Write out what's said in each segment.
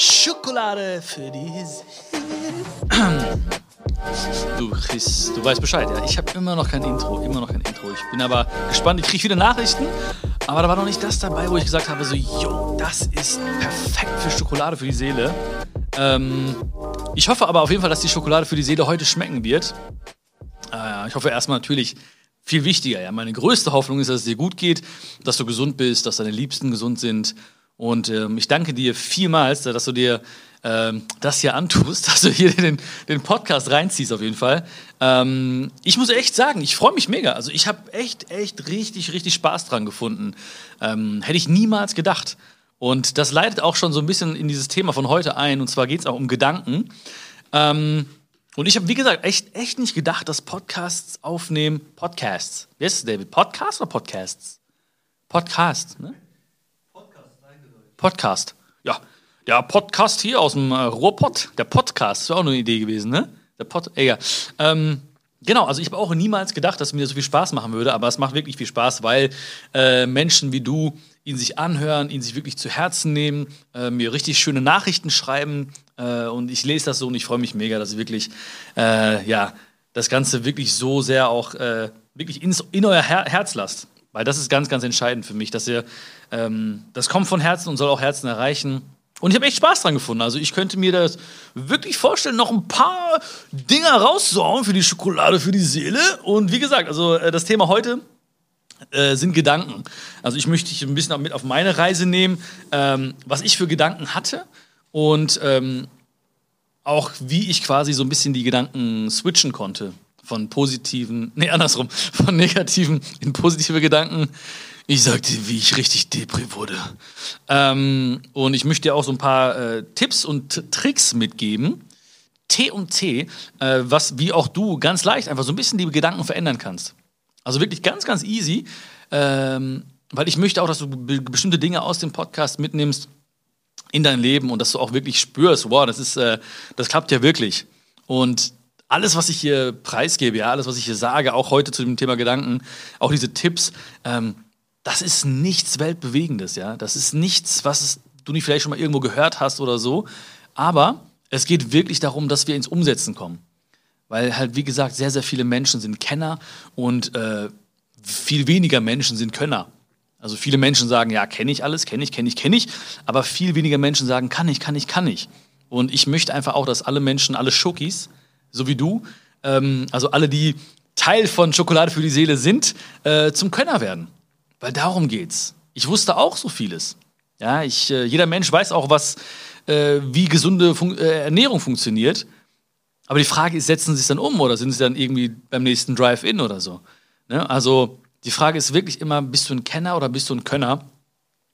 Schokolade für die Du, Chris, du weißt Bescheid, ja. Ich habe immer noch kein Intro, immer noch kein Intro. Ich bin aber gespannt, ich kriege viele Nachrichten, aber da war noch nicht das dabei, wo ich gesagt habe, so, yo, das ist perfekt für Schokolade für die Seele. Ähm, ich hoffe aber auf jeden Fall, dass die Schokolade für die Seele heute schmecken wird. Äh, ich hoffe erstmal natürlich viel wichtiger. Ja, meine größte Hoffnung ist, dass es dir gut geht, dass du gesund bist, dass deine Liebsten gesund sind. Und ähm, ich danke dir vielmals, dass du dir ähm, das hier antust, dass du hier den, den Podcast reinziehst auf jeden Fall. Ähm, ich muss echt sagen, ich freue mich mega. Also ich habe echt, echt richtig, richtig Spaß dran gefunden. Ähm, hätte ich niemals gedacht. Und das leitet auch schon so ein bisschen in dieses Thema von heute ein. Und zwar geht es auch um Gedanken. Ähm, und ich habe, wie gesagt, echt, echt nicht gedacht, dass Podcasts aufnehmen. Podcasts. Wie heißt es, David? Podcasts oder Podcasts? Podcast, ne? Podcast. Ja, der Podcast hier aus dem äh, Ruhrpott. Der Podcast wäre auch eine Idee gewesen, ne? Der Pod, egal. Ähm, genau, also ich habe auch niemals gedacht, dass mir das so viel Spaß machen würde, aber es macht wirklich viel Spaß, weil äh, Menschen wie du ihn sich anhören, ihn sich wirklich zu Herzen nehmen, äh, mir richtig schöne Nachrichten schreiben äh, und ich lese das so und ich freue mich mega, dass wirklich, äh, ja, das Ganze wirklich so sehr auch äh, wirklich ins, in euer Her Herz lasst. Weil das ist ganz, ganz entscheidend für mich, dass ihr, ähm, das kommt von Herzen und soll auch Herzen erreichen. Und ich habe echt Spaß dran gefunden. Also ich könnte mir das wirklich vorstellen, noch ein paar Dinger rauszuhauen für die Schokolade, für die Seele. Und wie gesagt, also äh, das Thema heute äh, sind Gedanken. Also ich möchte dich ein bisschen mit auf meine Reise nehmen, ähm, was ich für Gedanken hatte und ähm, auch wie ich quasi so ein bisschen die Gedanken switchen konnte von positiven, nee, andersrum, von negativen in positive Gedanken. Ich sagte, wie ich richtig depri wurde. Ähm, und ich möchte dir auch so ein paar äh, Tipps und Tricks mitgeben. T und T, äh, was wie auch du ganz leicht einfach so ein bisschen die Gedanken verändern kannst. Also wirklich ganz, ganz easy, ähm, weil ich möchte auch, dass du be bestimmte Dinge aus dem Podcast mitnimmst in dein Leben und dass du auch wirklich spürst, wow, das ist, äh, das klappt ja wirklich. Und alles, was ich hier preisgebe, ja, alles, was ich hier sage, auch heute zu dem Thema Gedanken, auch diese Tipps, ähm, das ist nichts Weltbewegendes, ja. Das ist nichts, was du nicht vielleicht schon mal irgendwo gehört hast oder so. Aber es geht wirklich darum, dass wir ins Umsetzen kommen. Weil halt, wie gesagt, sehr, sehr viele Menschen sind Kenner und äh, viel weniger Menschen sind Könner. Also viele Menschen sagen, ja, kenne ich alles, kenne ich, kenne ich, kenne ich. Aber viel weniger Menschen sagen, kann ich, kann ich, kann ich. Und ich möchte einfach auch, dass alle Menschen, alle Schokis, so wie du, ähm, also alle, die Teil von Schokolade für die Seele sind, äh, zum Könner werden. Weil darum geht's. Ich wusste auch so vieles. Ja, ich, äh, jeder Mensch weiß auch, was, äh, wie gesunde Fun äh, Ernährung funktioniert. Aber die Frage ist, setzen sie es dann um oder sind sie dann irgendwie beim nächsten Drive-In oder so? Ne? Also die Frage ist wirklich immer, bist du ein Kenner oder bist du ein Könner?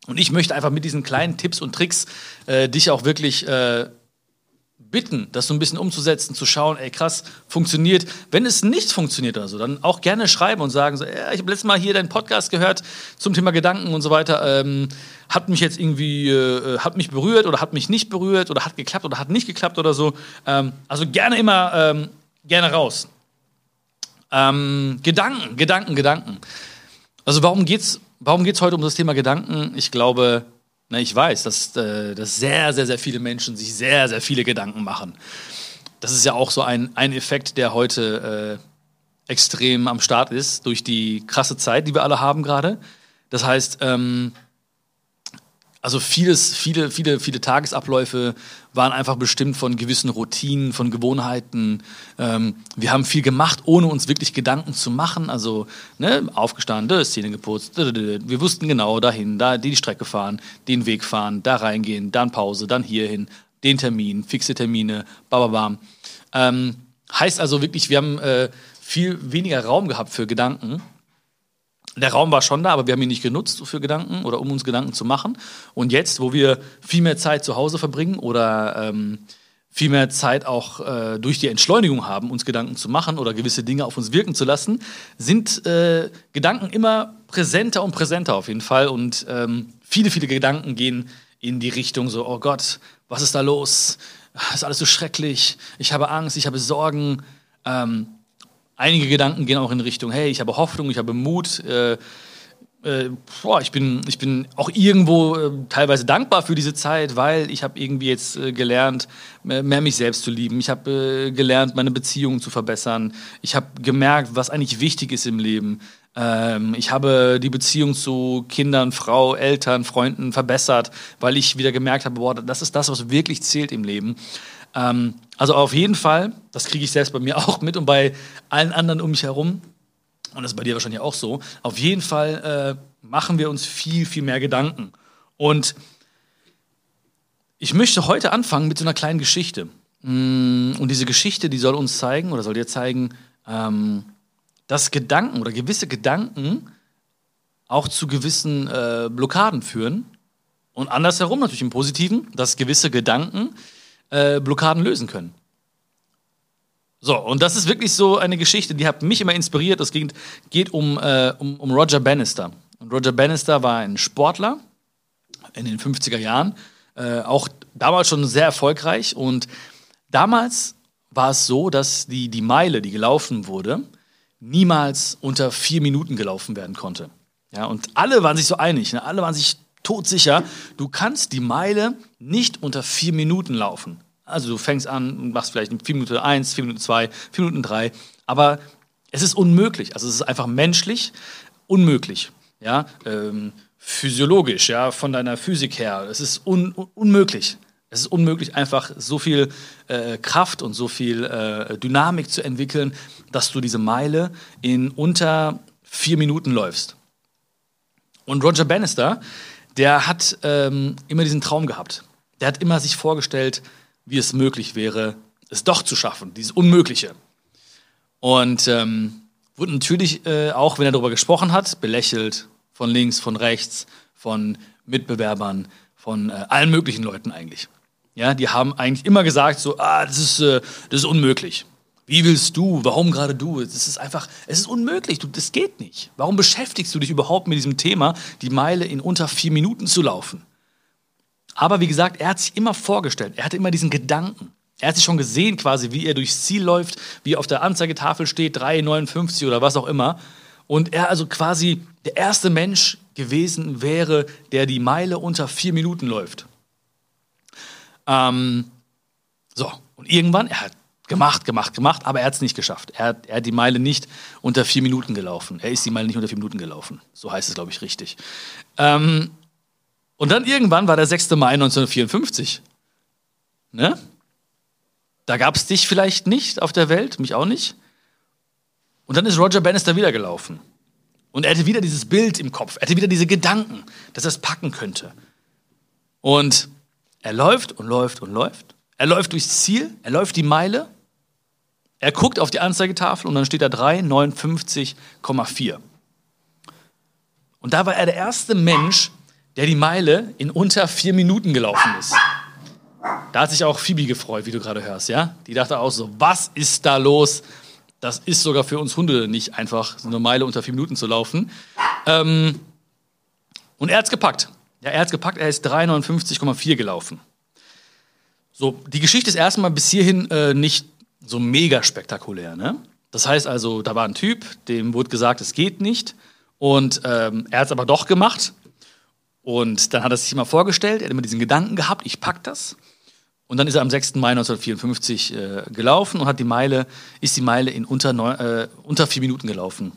Und ich möchte einfach mit diesen kleinen Tipps und Tricks äh, dich auch wirklich äh, bitten, das so ein bisschen umzusetzen, zu schauen, ey krass, funktioniert. Wenn es nicht funktioniert oder so, dann auch gerne schreiben und sagen, so, ja, ich habe letztes Mal hier deinen Podcast gehört zum Thema Gedanken und so weiter. Ähm, hat mich jetzt irgendwie, äh, hat mich berührt oder hat mich nicht berührt oder hat geklappt oder hat nicht geklappt oder so. Ähm, also gerne immer, ähm, gerne raus. Ähm, Gedanken, Gedanken, Gedanken. Also warum geht's, warum geht's heute um das Thema Gedanken? Ich glaube, na, ich weiß, dass, äh, dass sehr, sehr, sehr viele Menschen sich sehr, sehr viele Gedanken machen. Das ist ja auch so ein, ein Effekt, der heute äh, extrem am Start ist, durch die krasse Zeit, die wir alle haben gerade. Das heißt, ähm, also vieles, viele, viele, viele Tagesabläufe waren einfach bestimmt von gewissen Routinen, von Gewohnheiten. Ähm, wir haben viel gemacht, ohne uns wirklich Gedanken zu machen. Also ne, aufgestanden, Szene geputzt. Wir wussten genau dahin, da die Strecke fahren, den Weg fahren, da reingehen, dann Pause, dann hierhin, den Termin, fixe Termine, bababam. Ähm, heißt also wirklich, wir haben äh, viel weniger Raum gehabt für Gedanken der Raum war schon da, aber wir haben ihn nicht genutzt für Gedanken oder um uns Gedanken zu machen. Und jetzt, wo wir viel mehr Zeit zu Hause verbringen oder ähm, viel mehr Zeit auch äh, durch die Entschleunigung haben, uns Gedanken zu machen oder gewisse Dinge auf uns wirken zu lassen, sind äh, Gedanken immer präsenter und präsenter auf jeden Fall. Und ähm, viele, viele Gedanken gehen in die Richtung so, oh Gott, was ist da los? Ist alles so schrecklich. Ich habe Angst, ich habe Sorgen. Ähm, Einige Gedanken gehen auch in Richtung, hey, ich habe Hoffnung, ich habe Mut, äh, äh, boah, ich bin, ich bin auch irgendwo äh, teilweise dankbar für diese Zeit, weil ich habe irgendwie jetzt äh, gelernt, mehr, mich selbst zu lieben. Ich habe äh, gelernt, meine Beziehungen zu verbessern. Ich habe gemerkt, was eigentlich wichtig ist im Leben. Ähm, ich habe die Beziehung zu Kindern, Frau, Eltern, Freunden verbessert, weil ich wieder gemerkt habe, boah, das ist das, was wirklich zählt im Leben. Ähm, also auf jeden Fall, das kriege ich selbst bei mir auch mit und bei allen anderen um mich herum und das ist bei dir wahrscheinlich auch so, auf jeden Fall äh, machen wir uns viel, viel mehr Gedanken. Und ich möchte heute anfangen mit so einer kleinen Geschichte. Mm, und diese Geschichte, die soll uns zeigen oder soll dir zeigen, ähm, dass Gedanken oder gewisse Gedanken auch zu gewissen äh, Blockaden führen. Und andersherum natürlich im Positiven, dass gewisse Gedanken äh, Blockaden lösen können. So, und das ist wirklich so eine Geschichte, die hat mich immer inspiriert. Es geht, geht um, äh, um, um Roger Bannister. Und Roger Bannister war ein Sportler in den 50er Jahren, äh, auch damals schon sehr erfolgreich. Und damals war es so, dass die, die Meile, die gelaufen wurde, niemals unter vier Minuten gelaufen werden konnte. Ja, und alle waren sich so einig, ne? alle waren sich todsicher, du kannst die Meile nicht unter vier Minuten laufen. Also du fängst an und machst vielleicht 4 Minuten 1, 4 Minuten 2, 4 Minuten 3, aber es ist unmöglich. Also es ist einfach menschlich unmöglich. Ja, ähm, physiologisch, ja, von deiner Physik her. Es ist un unmöglich. Es ist unmöglich, einfach so viel äh, Kraft und so viel äh, Dynamik zu entwickeln, dass du diese Meile in unter vier Minuten läufst. Und Roger Bannister, der hat ähm, immer diesen Traum gehabt. Der hat immer sich vorgestellt, wie es möglich wäre, es doch zu schaffen, dieses Unmögliche. Und ähm, wurde natürlich äh, auch, wenn er darüber gesprochen hat, belächelt von links, von rechts, von Mitbewerbern, von äh, allen möglichen Leuten eigentlich. Ja, die haben eigentlich immer gesagt so, ah, das ist, äh, das ist unmöglich. Wie willst du? Warum gerade du? Es ist einfach, es ist unmöglich. Du, das geht nicht. Warum beschäftigst du dich überhaupt mit diesem Thema, die Meile in unter vier Minuten zu laufen? Aber wie gesagt, er hat sich immer vorgestellt, er hatte immer diesen Gedanken. Er hat sich schon gesehen quasi, wie er durchs Ziel läuft, wie auf der Anzeigetafel steht, 3,59 oder was auch immer. Und er also quasi der erste Mensch gewesen wäre, der die Meile unter vier Minuten läuft. Ähm, so, und irgendwann, er hat gemacht, gemacht, gemacht, aber er hat es nicht geschafft. Er hat, er hat die Meile nicht unter vier Minuten gelaufen. Er ist die Meile nicht unter vier Minuten gelaufen. So heißt es, glaube ich, richtig. Ähm, und dann irgendwann war der 6. Mai 1954. Ne? Da gab es dich vielleicht nicht auf der Welt, mich auch nicht. Und dann ist Roger Bannister wieder gelaufen. Und er hatte wieder dieses Bild im Kopf, er hatte wieder diese Gedanken, dass er es packen könnte. Und er läuft und läuft und läuft. Er läuft durchs Ziel, er läuft die Meile. Er guckt auf die Anzeigetafel und dann steht da 3,59,4. Und da war er der erste Mensch, der die Meile in unter vier Minuten gelaufen ist. Da hat sich auch Phoebe gefreut, wie du gerade hörst, ja? Die dachte auch so, was ist da los? Das ist sogar für uns Hunde nicht einfach, so eine Meile unter vier Minuten zu laufen. Ähm, und er hat es gepackt. Ja, er hat es gepackt, er ist 3,59,4 gelaufen. So, die Geschichte ist erstmal bis hierhin äh, nicht so mega spektakulär. Ne? Das heißt also, da war ein Typ, dem wurde gesagt, es geht nicht. Und ähm, er hat es aber doch gemacht. Und dann hat er sich immer vorgestellt, er hat immer diesen Gedanken gehabt, ich pack das. Und dann ist er am 6. Mai 1954 äh, gelaufen und hat die Meile, ist die Meile in unter, neun, äh, unter vier Minuten gelaufen.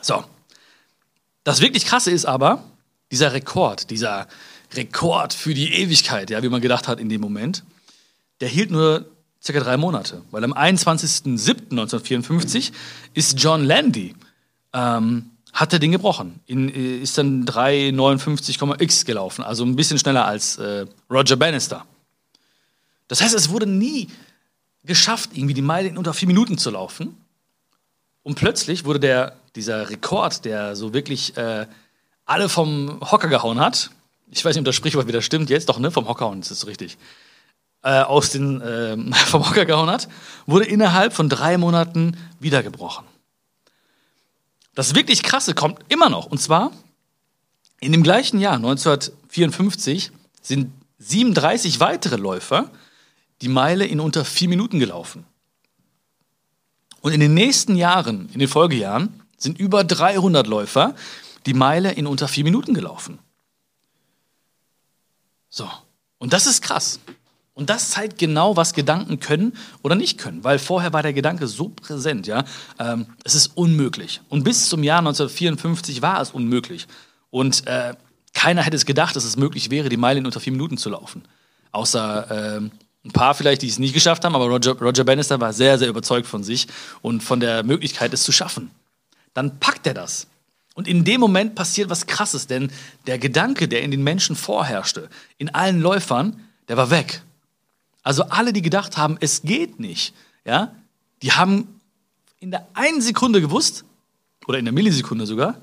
So. Das wirklich krasse ist aber, dieser Rekord, dieser Rekord für die Ewigkeit, ja, wie man gedacht hat in dem Moment, der hielt nur circa drei Monate. Weil am 21.07.1954 ist John Landy ähm, hat er den gebrochen. In, äh, ist dann 3,59,x gelaufen, also ein bisschen schneller als äh, Roger Bannister. Das heißt, es wurde nie geschafft, irgendwie die Meile in unter vier Minuten zu laufen. Und plötzlich wurde der, dieser Rekord, der so wirklich äh, alle vom Hocker gehauen hat, ich weiß nicht, ob das Sprichwort wieder stimmt jetzt, doch, ne, vom Hocker hauen, ist richtig, äh, aus den, äh, vom Hocker gehauen hat, wurde innerhalb von drei Monaten wiedergebrochen. Das wirklich Krasse kommt immer noch. Und zwar in dem gleichen Jahr, 1954, sind 37 weitere Läufer die Meile in unter vier Minuten gelaufen. Und in den nächsten Jahren, in den Folgejahren, sind über 300 Läufer die Meile in unter vier Minuten gelaufen. So. Und das ist krass. Und das zeigt genau, was Gedanken können oder nicht können, weil vorher war der Gedanke so präsent, ja. Ähm, es ist unmöglich. Und bis zum Jahr 1954 war es unmöglich. Und äh, keiner hätte es gedacht, dass es möglich wäre, die Meile in unter vier Minuten zu laufen. Außer äh, ein paar vielleicht, die es nicht geschafft haben, aber Roger, Roger Bannister war sehr, sehr überzeugt von sich und von der Möglichkeit, es zu schaffen. Dann packt er das. Und in dem Moment passiert was Krasses, denn der Gedanke, der in den Menschen vorherrschte, in allen Läufern, der war weg. Also alle, die gedacht haben, es geht nicht, ja, die haben in der einen Sekunde gewusst, oder in der Millisekunde sogar,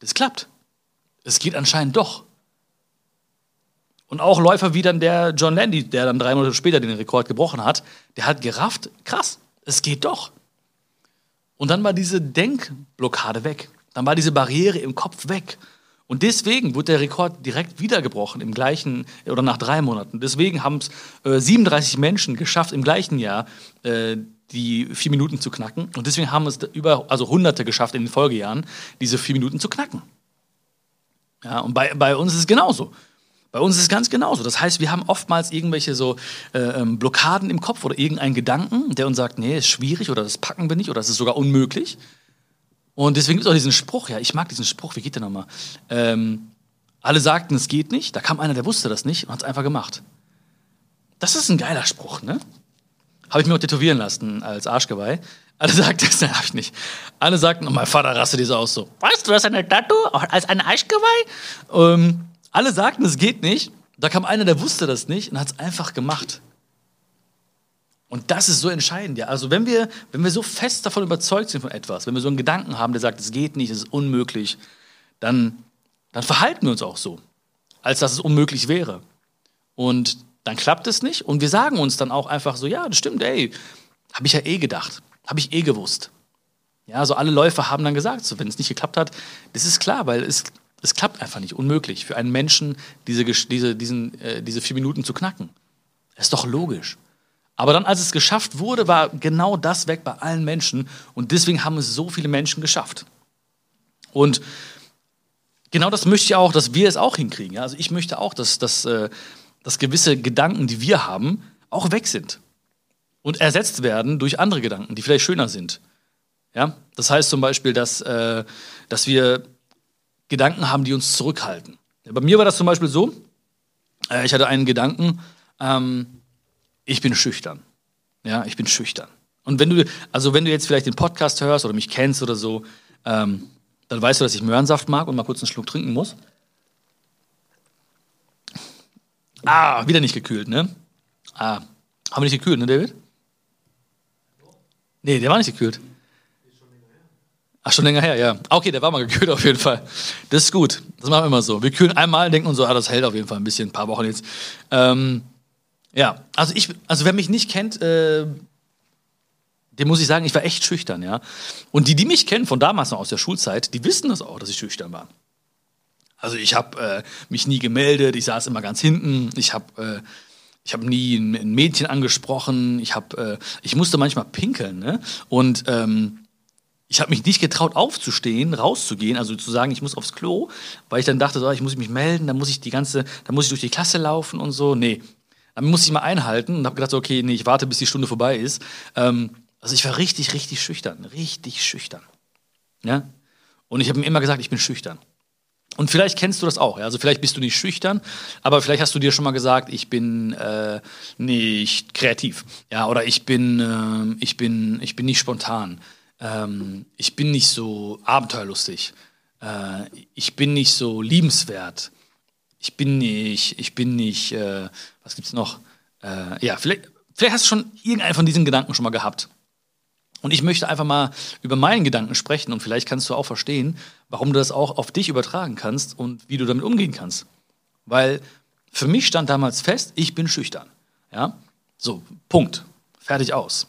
das klappt. Es geht anscheinend doch. Und auch Läufer wie dann der John Landy, der dann drei Monate später den Rekord gebrochen hat, der hat gerafft, krass, es geht doch. Und dann war diese Denkblockade weg. Dann war diese Barriere im Kopf weg. Und deswegen wurde der Rekord direkt wiedergebrochen im gleichen oder nach drei Monaten. Deswegen haben es äh, 37 Menschen geschafft im gleichen Jahr äh, die vier Minuten zu knacken. Und deswegen haben es über also Hunderte geschafft in den Folgejahren diese vier Minuten zu knacken. Ja, und bei, bei uns ist es genauso. Bei uns ist es ganz genauso. Das heißt, wir haben oftmals irgendwelche so äh, ähm, Blockaden im Kopf oder irgendeinen Gedanken, der uns sagt, nee, ist schwierig oder das packen wir nicht oder das ist sogar unmöglich. Und deswegen gibt es auch diesen Spruch, ja, ich mag diesen Spruch, wie geht der nochmal? Ähm, alle sagten, es geht nicht, da kam einer, der wusste das nicht und hat es einfach gemacht. Das ist ein geiler Spruch, ne? Habe ich mir auch tätowieren lassen als Arschgeweih. Alle sagten, das habe ich nicht. Alle sagten, oh, mein Vater rastet diese aus so. Weißt du, das ist eine Tattoo als ein Arschgeweih? Ähm, alle sagten, es geht nicht. Da kam einer, der wusste das nicht und hat es einfach gemacht. Und das ist so entscheidend, ja. Also wenn wir, wenn wir so fest davon überzeugt sind von etwas, wenn wir so einen Gedanken haben, der sagt, es geht nicht, es ist unmöglich, dann, dann verhalten wir uns auch so, als dass es unmöglich wäre. Und dann klappt es nicht und wir sagen uns dann auch einfach so, ja, das stimmt, ey, habe ich ja eh gedacht, habe ich eh gewusst. Ja, also alle Läufer haben dann gesagt, so, wenn es nicht geklappt hat, das ist klar, weil es, es klappt einfach nicht, unmöglich für einen Menschen, diese, diese, diesen, äh, diese vier Minuten zu knacken. Das ist doch logisch. Aber dann, als es geschafft wurde, war genau das weg bei allen Menschen. Und deswegen haben es so viele Menschen geschafft. Und genau das möchte ich auch, dass wir es auch hinkriegen. Also ich möchte auch, dass, dass, äh, dass gewisse Gedanken, die wir haben, auch weg sind. Und ersetzt werden durch andere Gedanken, die vielleicht schöner sind. Ja? Das heißt zum Beispiel, dass, äh, dass wir Gedanken haben, die uns zurückhalten. Bei mir war das zum Beispiel so, äh, ich hatte einen Gedanken, ähm, ich bin schüchtern. Ja, ich bin schüchtern. Und wenn du, also wenn du jetzt vielleicht den Podcast hörst oder mich kennst oder so, ähm, dann weißt du, dass ich Möhrensaft mag und mal kurz einen Schluck trinken muss. Ah, wieder nicht gekühlt, ne? Ah, haben wir nicht gekühlt, ne, David? Nee, der war nicht gekühlt. Ach, schon länger her, ja. Okay, der war mal gekühlt auf jeden Fall. Das ist gut. Das machen wir immer so. Wir kühlen einmal, denken uns so, ah, das hält auf jeden Fall ein bisschen, ein paar Wochen jetzt. Ähm, ja, also ich, also wer mich nicht kennt, äh, dem muss ich sagen, ich war echt schüchtern, ja. Und die, die mich kennen von damals noch aus der Schulzeit, die wissen das auch, dass ich schüchtern war. Also ich habe äh, mich nie gemeldet, ich saß immer ganz hinten, ich habe äh, ich habe nie ein, Mädchen angesprochen, ich habe, äh, ich musste manchmal pinkeln, ne? Und ähm, ich habe mich nicht getraut, aufzustehen, rauszugehen, also zu sagen, ich muss aufs Klo, weil ich dann dachte, so, ich muss mich melden, dann muss ich die ganze, dann muss ich durch die Klasse laufen und so. Nee, dann musste ich mal einhalten und habe gedacht, okay, nee, ich warte, bis die Stunde vorbei ist. Ähm, also ich war richtig, richtig schüchtern, richtig schüchtern. Ja? Und ich habe mir immer gesagt, ich bin schüchtern. Und vielleicht kennst du das auch. Ja? Also vielleicht bist du nicht schüchtern, aber vielleicht hast du dir schon mal gesagt, ich bin äh, nicht kreativ. Ja, oder ich bin, äh, ich bin, ich bin nicht spontan. Ähm, ich bin nicht so abenteuerlustig. Äh, ich bin nicht so liebenswert ich bin nicht, ich bin nicht, äh, was gibt's noch? Äh, ja, vielleicht, vielleicht hast du schon irgendeinen von diesen Gedanken schon mal gehabt. Und ich möchte einfach mal über meinen Gedanken sprechen und vielleicht kannst du auch verstehen, warum du das auch auf dich übertragen kannst und wie du damit umgehen kannst. Weil für mich stand damals fest, ich bin schüchtern. Ja? So, Punkt. Fertig aus.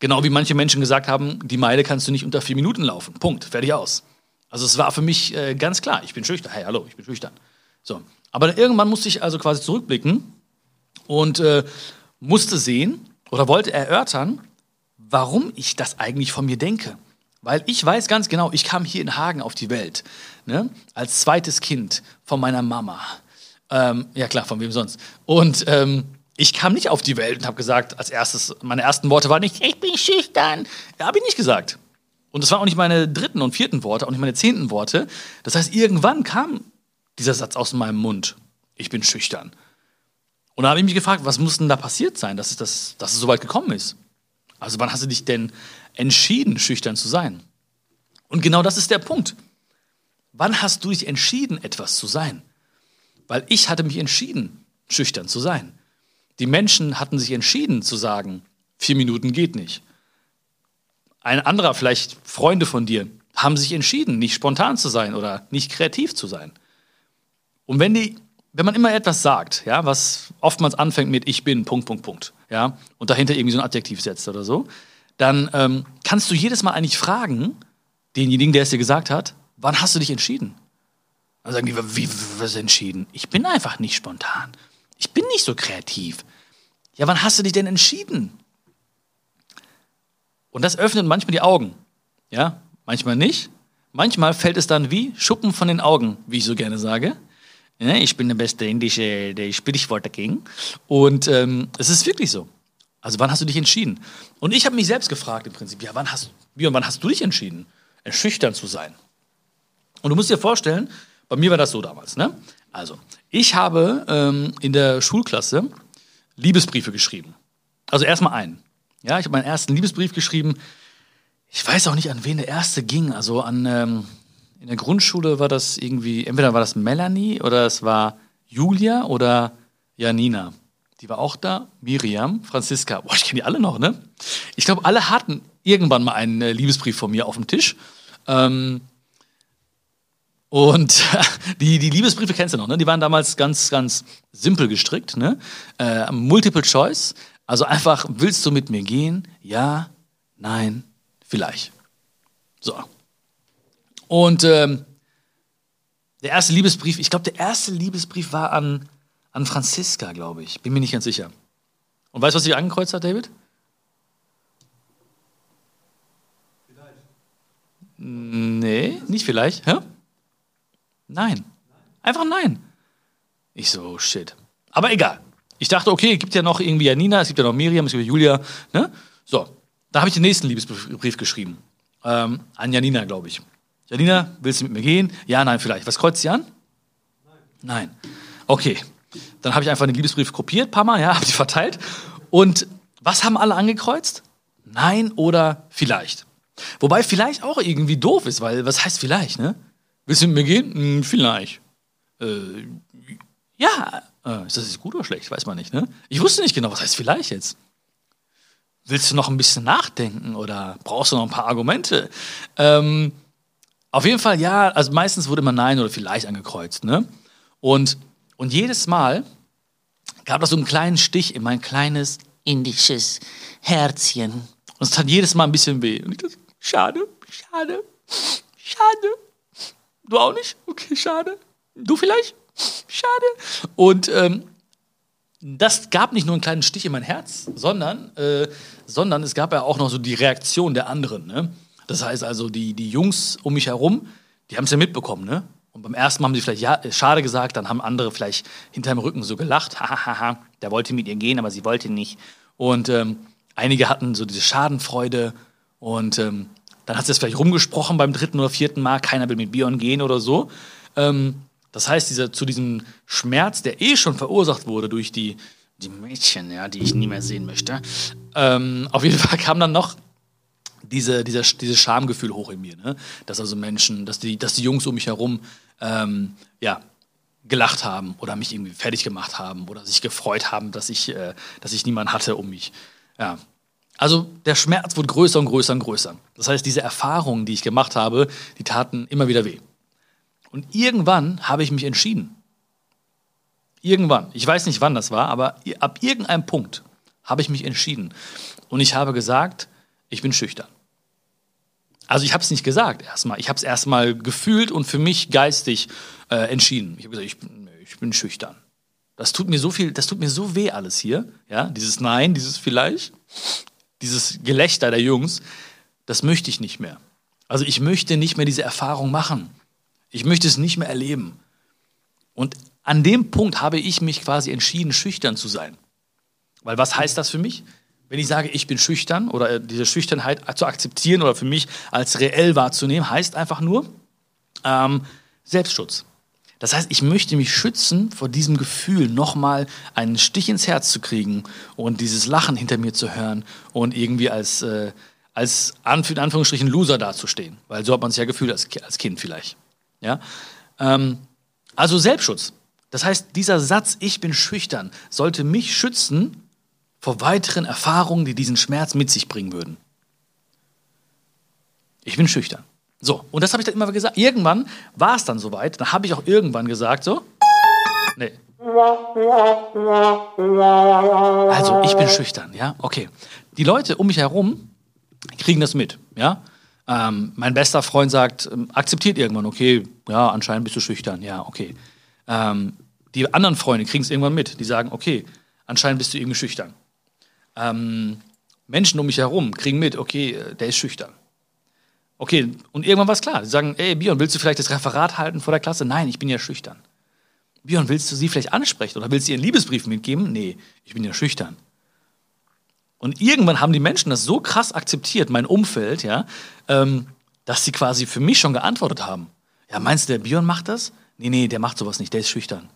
Genau wie manche Menschen gesagt haben, die Meile kannst du nicht unter vier Minuten laufen. Punkt. Fertig aus. Also es war für mich äh, ganz klar, ich bin schüchtern. Hey, hallo, ich bin schüchtern. So. Aber irgendwann musste ich also quasi zurückblicken und äh, musste sehen oder wollte erörtern, warum ich das eigentlich von mir denke. Weil ich weiß ganz genau, ich kam hier in Hagen auf die Welt. ne? als zweites Kind von meiner Mama. Ähm, ja klar, von wem sonst. Und ähm, ich kam nicht auf die Welt und habe gesagt, als erstes, meine ersten Worte waren nicht, ich bin schüchtern. Ja, habe ich nicht gesagt. Und das waren auch nicht meine dritten und vierten Worte, auch nicht meine zehnten Worte. Das heißt, irgendwann kam dieser Satz aus meinem Mund. Ich bin schüchtern. Und da habe ich mich gefragt, was muss denn da passiert sein, dass es, das, dass es so weit gekommen ist? Also wann hast du dich denn entschieden, schüchtern zu sein? Und genau das ist der Punkt. Wann hast du dich entschieden, etwas zu sein? Weil ich hatte mich entschieden, schüchtern zu sein. Die Menschen hatten sich entschieden zu sagen, vier Minuten geht nicht. Ein anderer, vielleicht Freunde von dir, haben sich entschieden, nicht spontan zu sein oder nicht kreativ zu sein. Und wenn die, wenn man immer etwas sagt, ja, was oftmals anfängt mit ich bin, Punkt, Punkt, Punkt, ja, und dahinter irgendwie so ein Adjektiv setzt oder so, dann ähm, kannst du jedes Mal eigentlich fragen, denjenigen, der es dir gesagt hat, wann hast du dich entschieden? Dann sagen die, wie, was entschieden? Ich bin einfach nicht spontan. Ich bin nicht so kreativ. Ja, wann hast du dich denn entschieden? Und das öffnet manchmal die Augen. Ja, manchmal nicht. Manchmal fällt es dann wie Schuppen von den Augen, wie ich so gerne sage. Ja, ich bin der beste indische der Sprichwort dagegen. Und ähm, es ist wirklich so. Also wann hast du dich entschieden? Und ich habe mich selbst gefragt im Prinzip, ja, wann hast, und wann hast du dich entschieden, schüchtern zu sein? Und du musst dir vorstellen, bei mir war das so damals. Ne? Also, ich habe ähm, in der Schulklasse Liebesbriefe geschrieben. Also erstmal einen. Ja, ich habe meinen ersten Liebesbrief geschrieben. Ich weiß auch nicht, an wen der erste ging. Also an ähm, in der Grundschule war das irgendwie, entweder war das Melanie oder es war Julia oder Janina. Die war auch da. Miriam, Franziska. Boah, ich kenne die alle noch, ne? Ich glaube, alle hatten irgendwann mal einen äh, Liebesbrief von mir auf dem Tisch. Ähm, und die, die Liebesbriefe kennst du noch, ne? Die waren damals ganz, ganz simpel gestrickt, ne? Äh, Multiple Choice. Also einfach, willst du mit mir gehen? Ja, nein, vielleicht. So. Und ähm, der erste Liebesbrief, ich glaube, der erste Liebesbrief war an, an Franziska, glaube ich. Bin mir nicht ganz sicher. Und weißt du, was sie angekreuzt hat, David? Vielleicht. Nee, nicht vielleicht. Hä? Nein. Einfach nein. Ich so, shit. Aber egal. Ich dachte, okay, es gibt ja noch irgendwie Janina, es gibt ja noch Miriam, es gibt ja Julia. Ne? So, da habe ich den nächsten Liebesbrief geschrieben. Ähm, an Janina, glaube ich. Janina, willst du mit mir gehen? Ja, nein, vielleicht. Was kreuzt sie an? Nein. Nein. Okay. Dann habe ich einfach den Liebesbrief kopiert, paar Mal, ja, habe die verteilt. Und was haben alle angekreuzt? Nein oder vielleicht. Wobei vielleicht auch irgendwie doof ist, weil was heißt vielleicht, ne? Willst du mit mir gehen? Hm, vielleicht. Äh, ja. Äh, ist das jetzt gut oder schlecht? Weiß man nicht, ne? Ich wusste nicht genau, was heißt vielleicht jetzt. Willst du noch ein bisschen nachdenken oder brauchst du noch ein paar Argumente? Ähm, auf jeden Fall ja, also meistens wurde immer Nein oder vielleicht angekreuzt, ne? Und, und jedes Mal gab es so einen kleinen Stich in mein kleines indisches Herzchen. Und es tat jedes Mal ein bisschen weh. Und ich dachte, schade, schade, schade. Du auch nicht? Okay, schade. Du vielleicht? Schade. Und ähm, das gab nicht nur einen kleinen Stich in mein Herz, sondern, äh, sondern es gab ja auch noch so die Reaktion der anderen. Ne? Das heißt also, die, die Jungs um mich herum, die haben es ja mitbekommen, ne? Und beim ersten Mal haben sie vielleicht ja, schade gesagt, dann haben andere vielleicht hinterm Rücken so gelacht, hahaha, der wollte mit ihr gehen, aber sie wollte nicht. Und ähm, einige hatten so diese Schadenfreude und ähm, dann hat sie es vielleicht rumgesprochen beim dritten oder vierten Mal, keiner will mit Bion gehen oder so. Ähm, das heißt, dieser, zu diesem Schmerz, der eh schon verursacht wurde durch die, die Mädchen, ja, die ich nie mehr sehen möchte, ähm, auf jeden Fall kam dann noch diese, dieser, dieses Schamgefühl hoch in mir, ne? dass also Menschen, dass die, dass die Jungs um mich herum ähm, ja, gelacht haben oder mich irgendwie fertig gemacht haben oder sich gefreut haben, dass ich, äh, dass ich niemanden hatte um mich. Ja. Also der Schmerz wurde größer und größer und größer. Das heißt, diese Erfahrungen, die ich gemacht habe, die taten immer wieder weh. Und irgendwann habe ich mich entschieden. Irgendwann. Ich weiß nicht, wann das war, aber ab irgendeinem Punkt habe ich mich entschieden. Und ich habe gesagt, ich bin schüchtern. Also ich habe es nicht gesagt erstmal. Ich habe es erstmal gefühlt und für mich geistig äh, entschieden. Ich habe gesagt, ich bin, ich bin schüchtern. Das tut mir so viel, das tut mir so weh alles hier. Ja, dieses Nein, dieses vielleicht, dieses Gelächter der Jungs, das möchte ich nicht mehr. Also ich möchte nicht mehr diese Erfahrung machen. Ich möchte es nicht mehr erleben. Und an dem Punkt habe ich mich quasi entschieden, schüchtern zu sein. Weil was heißt das für mich? Wenn ich sage, ich bin schüchtern oder äh, diese Schüchternheit zu akzeptieren oder für mich als reell wahrzunehmen, heißt einfach nur ähm, Selbstschutz. Das heißt, ich möchte mich schützen vor diesem Gefühl, nochmal einen Stich ins Herz zu kriegen und dieses Lachen hinter mir zu hören und irgendwie als, äh, als in Anführungsstrichen Loser dazustehen. Weil so hat man sich ja gefühlt als, als Kind vielleicht. Ja? Ähm, also Selbstschutz. Das heißt, dieser Satz, ich bin schüchtern, sollte mich schützen vor weiteren Erfahrungen, die diesen Schmerz mit sich bringen würden. Ich bin schüchtern. So, und das habe ich dann immer gesagt. Irgendwann war es dann soweit, dann habe ich auch irgendwann gesagt, so, nee. Also, ich bin schüchtern, ja, okay. Die Leute um mich herum kriegen das mit, ja. Ähm, mein bester Freund sagt, ähm, akzeptiert irgendwann, okay, ja, anscheinend bist du schüchtern, ja, okay. Ähm, die anderen Freunde kriegen es irgendwann mit, die sagen, okay, anscheinend bist du irgendwie schüchtern. Ähm, Menschen um mich herum kriegen mit, okay, der ist schüchtern. Okay, und irgendwann war es klar. Sie sagen, ey, Björn, willst du vielleicht das Referat halten vor der Klasse? Nein, ich bin ja schüchtern. Björn, willst du sie vielleicht ansprechen oder willst du ihr einen Liebesbrief mitgeben? Nee, ich bin ja schüchtern. Und irgendwann haben die Menschen das so krass akzeptiert, mein Umfeld, ja, ähm, dass sie quasi für mich schon geantwortet haben. Ja, meinst du, der Björn macht das? Nee, nee, der macht sowas nicht, der ist schüchtern.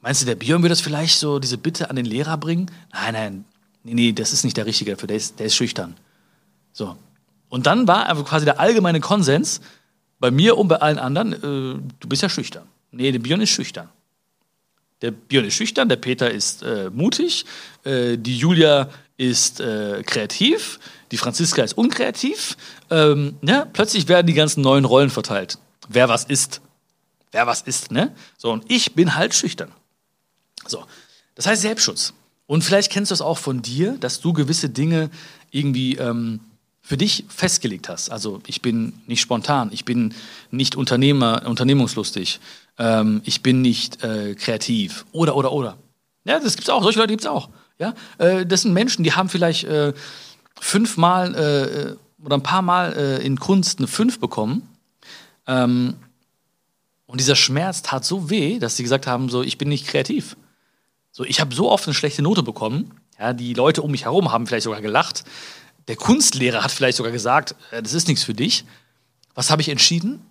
Meinst du, der Björn würde das vielleicht so, diese Bitte an den Lehrer bringen? Nein, nein, nee, nee, das ist nicht der Richtige dafür, der ist, der ist schüchtern. So. Und dann war quasi der allgemeine Konsens bei mir und bei allen anderen, äh, du bist ja schüchtern. Nee, der Björn ist schüchtern. Der Björn ist schüchtern, der Peter ist äh, mutig, äh, die Julia ist äh, kreativ, die Franziska ist unkreativ. Ähm, ja, plötzlich werden die ganzen neuen Rollen verteilt. Wer was ist. Wer was ist, ne? So, und ich bin halt schüchtern. So. Das heißt Selbstschutz. Und vielleicht kennst du es auch von dir, dass du gewisse Dinge irgendwie ähm, für dich festgelegt hast. Also ich bin nicht spontan, ich bin nicht Unternehmer, unternehmungslustig, ähm, ich bin nicht äh, kreativ oder oder oder. Ja, das gibt's auch. Solche Leute gibt's auch. Ja, äh, das sind Menschen, die haben vielleicht äh, fünfmal äh, oder ein paar Mal äh, in Kunst eine Fünf bekommen. Ähm, und dieser Schmerz tat so weh, dass sie gesagt haben: so, ich bin nicht kreativ. So, ich habe so oft eine schlechte Note bekommen. Ja, die Leute um mich herum haben vielleicht sogar gelacht. Der Kunstlehrer hat vielleicht sogar gesagt, äh, das ist nichts für dich. Was habe ich entschieden?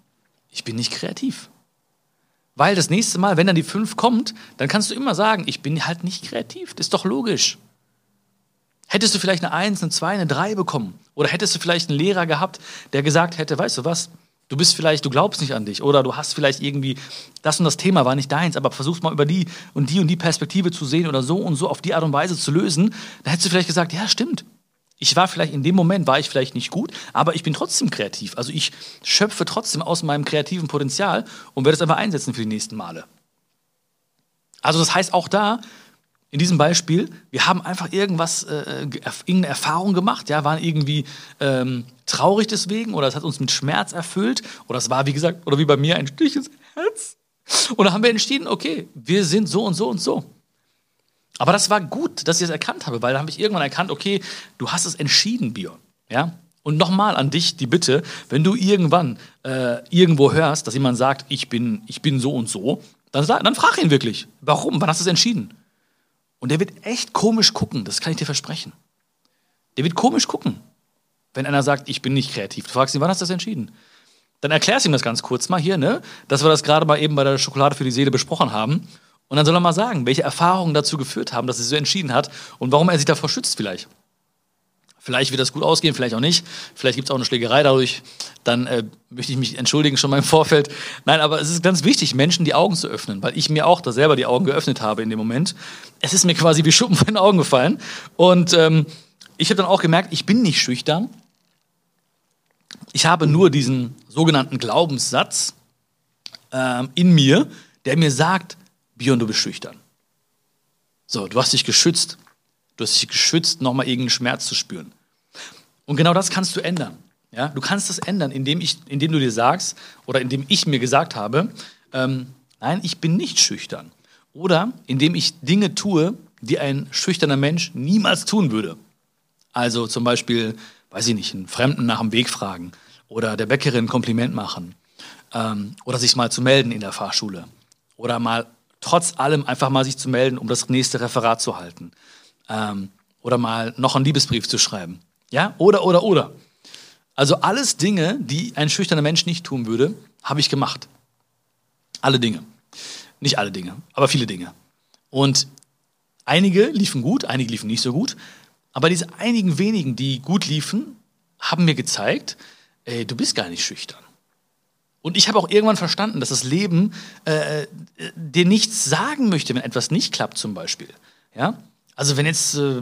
Ich bin nicht kreativ. Weil das nächste Mal, wenn dann die fünf kommt, dann kannst du immer sagen, ich bin halt nicht kreativ. Das ist doch logisch. Hättest du vielleicht eine Eins, eine Zwei, eine Drei bekommen? Oder hättest du vielleicht einen Lehrer gehabt, der gesagt hätte, weißt du was, Du bist vielleicht, du glaubst nicht an dich oder du hast vielleicht irgendwie, das und das Thema war nicht deins, aber versuchst mal über die und die und die Perspektive zu sehen oder so und so auf die Art und Weise zu lösen, dann hättest du vielleicht gesagt, ja, stimmt. Ich war vielleicht in dem Moment, war ich vielleicht nicht gut, aber ich bin trotzdem kreativ. Also ich schöpfe trotzdem aus meinem kreativen Potenzial und werde es einfach einsetzen für die nächsten Male. Also das heißt auch da, in diesem Beispiel, wir haben einfach irgendwas, äh, irgendeine Erfahrung gemacht, ja, waren irgendwie ähm, traurig deswegen oder es hat uns mit Schmerz erfüllt oder es war, wie gesagt, oder wie bei mir ein Stich ins Herz. Und da haben wir entschieden, okay, wir sind so und so und so. Aber das war gut, dass ich es erkannt habe, weil da habe ich irgendwann erkannt, okay, du hast es entschieden, Björn. Ja? Und nochmal an dich die Bitte, wenn du irgendwann äh, irgendwo hörst, dass jemand sagt, ich bin, ich bin so und so, dann, dann frag ihn wirklich, warum, wann hast du es entschieden? Und der wird echt komisch gucken, das kann ich dir versprechen. Der wird komisch gucken, wenn einer sagt, ich bin nicht kreativ. Du fragst ihn, wann hast du das entschieden? Dann erklärst du ihm das ganz kurz mal hier, ne? dass wir das gerade mal eben bei der Schokolade für die Seele besprochen haben. Und dann soll er mal sagen, welche Erfahrungen dazu geführt haben, dass er so entschieden hat und warum er sich davor schützt vielleicht. Vielleicht wird das gut ausgehen, vielleicht auch nicht. Vielleicht gibt es auch eine Schlägerei dadurch. Dann äh, möchte ich mich entschuldigen schon mal im Vorfeld. Nein, aber es ist ganz wichtig, Menschen die Augen zu öffnen, weil ich mir auch da selber die Augen geöffnet habe in dem Moment. Es ist mir quasi wie Schuppen von den Augen gefallen. Und ähm, ich habe dann auch gemerkt, ich bin nicht schüchtern. Ich habe nur diesen sogenannten Glaubenssatz ähm, in mir, der mir sagt, Björn, du bist schüchtern. So, du hast dich geschützt. Du hast dich geschützt, nochmal irgendeinen Schmerz zu spüren. Und genau das kannst du ändern. Ja? Du kannst das ändern, indem, ich, indem du dir sagst oder indem ich mir gesagt habe, ähm, nein, ich bin nicht schüchtern. Oder indem ich Dinge tue, die ein schüchterner Mensch niemals tun würde. Also zum Beispiel, weiß ich nicht, einen Fremden nach dem Weg fragen oder der Bäckerin ein Kompliment machen Ähm, oder sich mal zu melden in der Fahrschule. Oder mal trotz allem einfach mal sich zu melden, um das nächste Referat zu halten. Ähm, oder mal noch einen Liebesbrief zu schreiben. Ja, oder, oder, oder. Also alles Dinge, die ein schüchterner Mensch nicht tun würde, habe ich gemacht. Alle Dinge. Nicht alle Dinge, aber viele Dinge. Und einige liefen gut, einige liefen nicht so gut. Aber diese einigen wenigen, die gut liefen, haben mir gezeigt, ey, du bist gar nicht schüchtern. Und ich habe auch irgendwann verstanden, dass das Leben äh, dir nichts sagen möchte, wenn etwas nicht klappt, zum Beispiel. Ja? Also wenn jetzt, äh,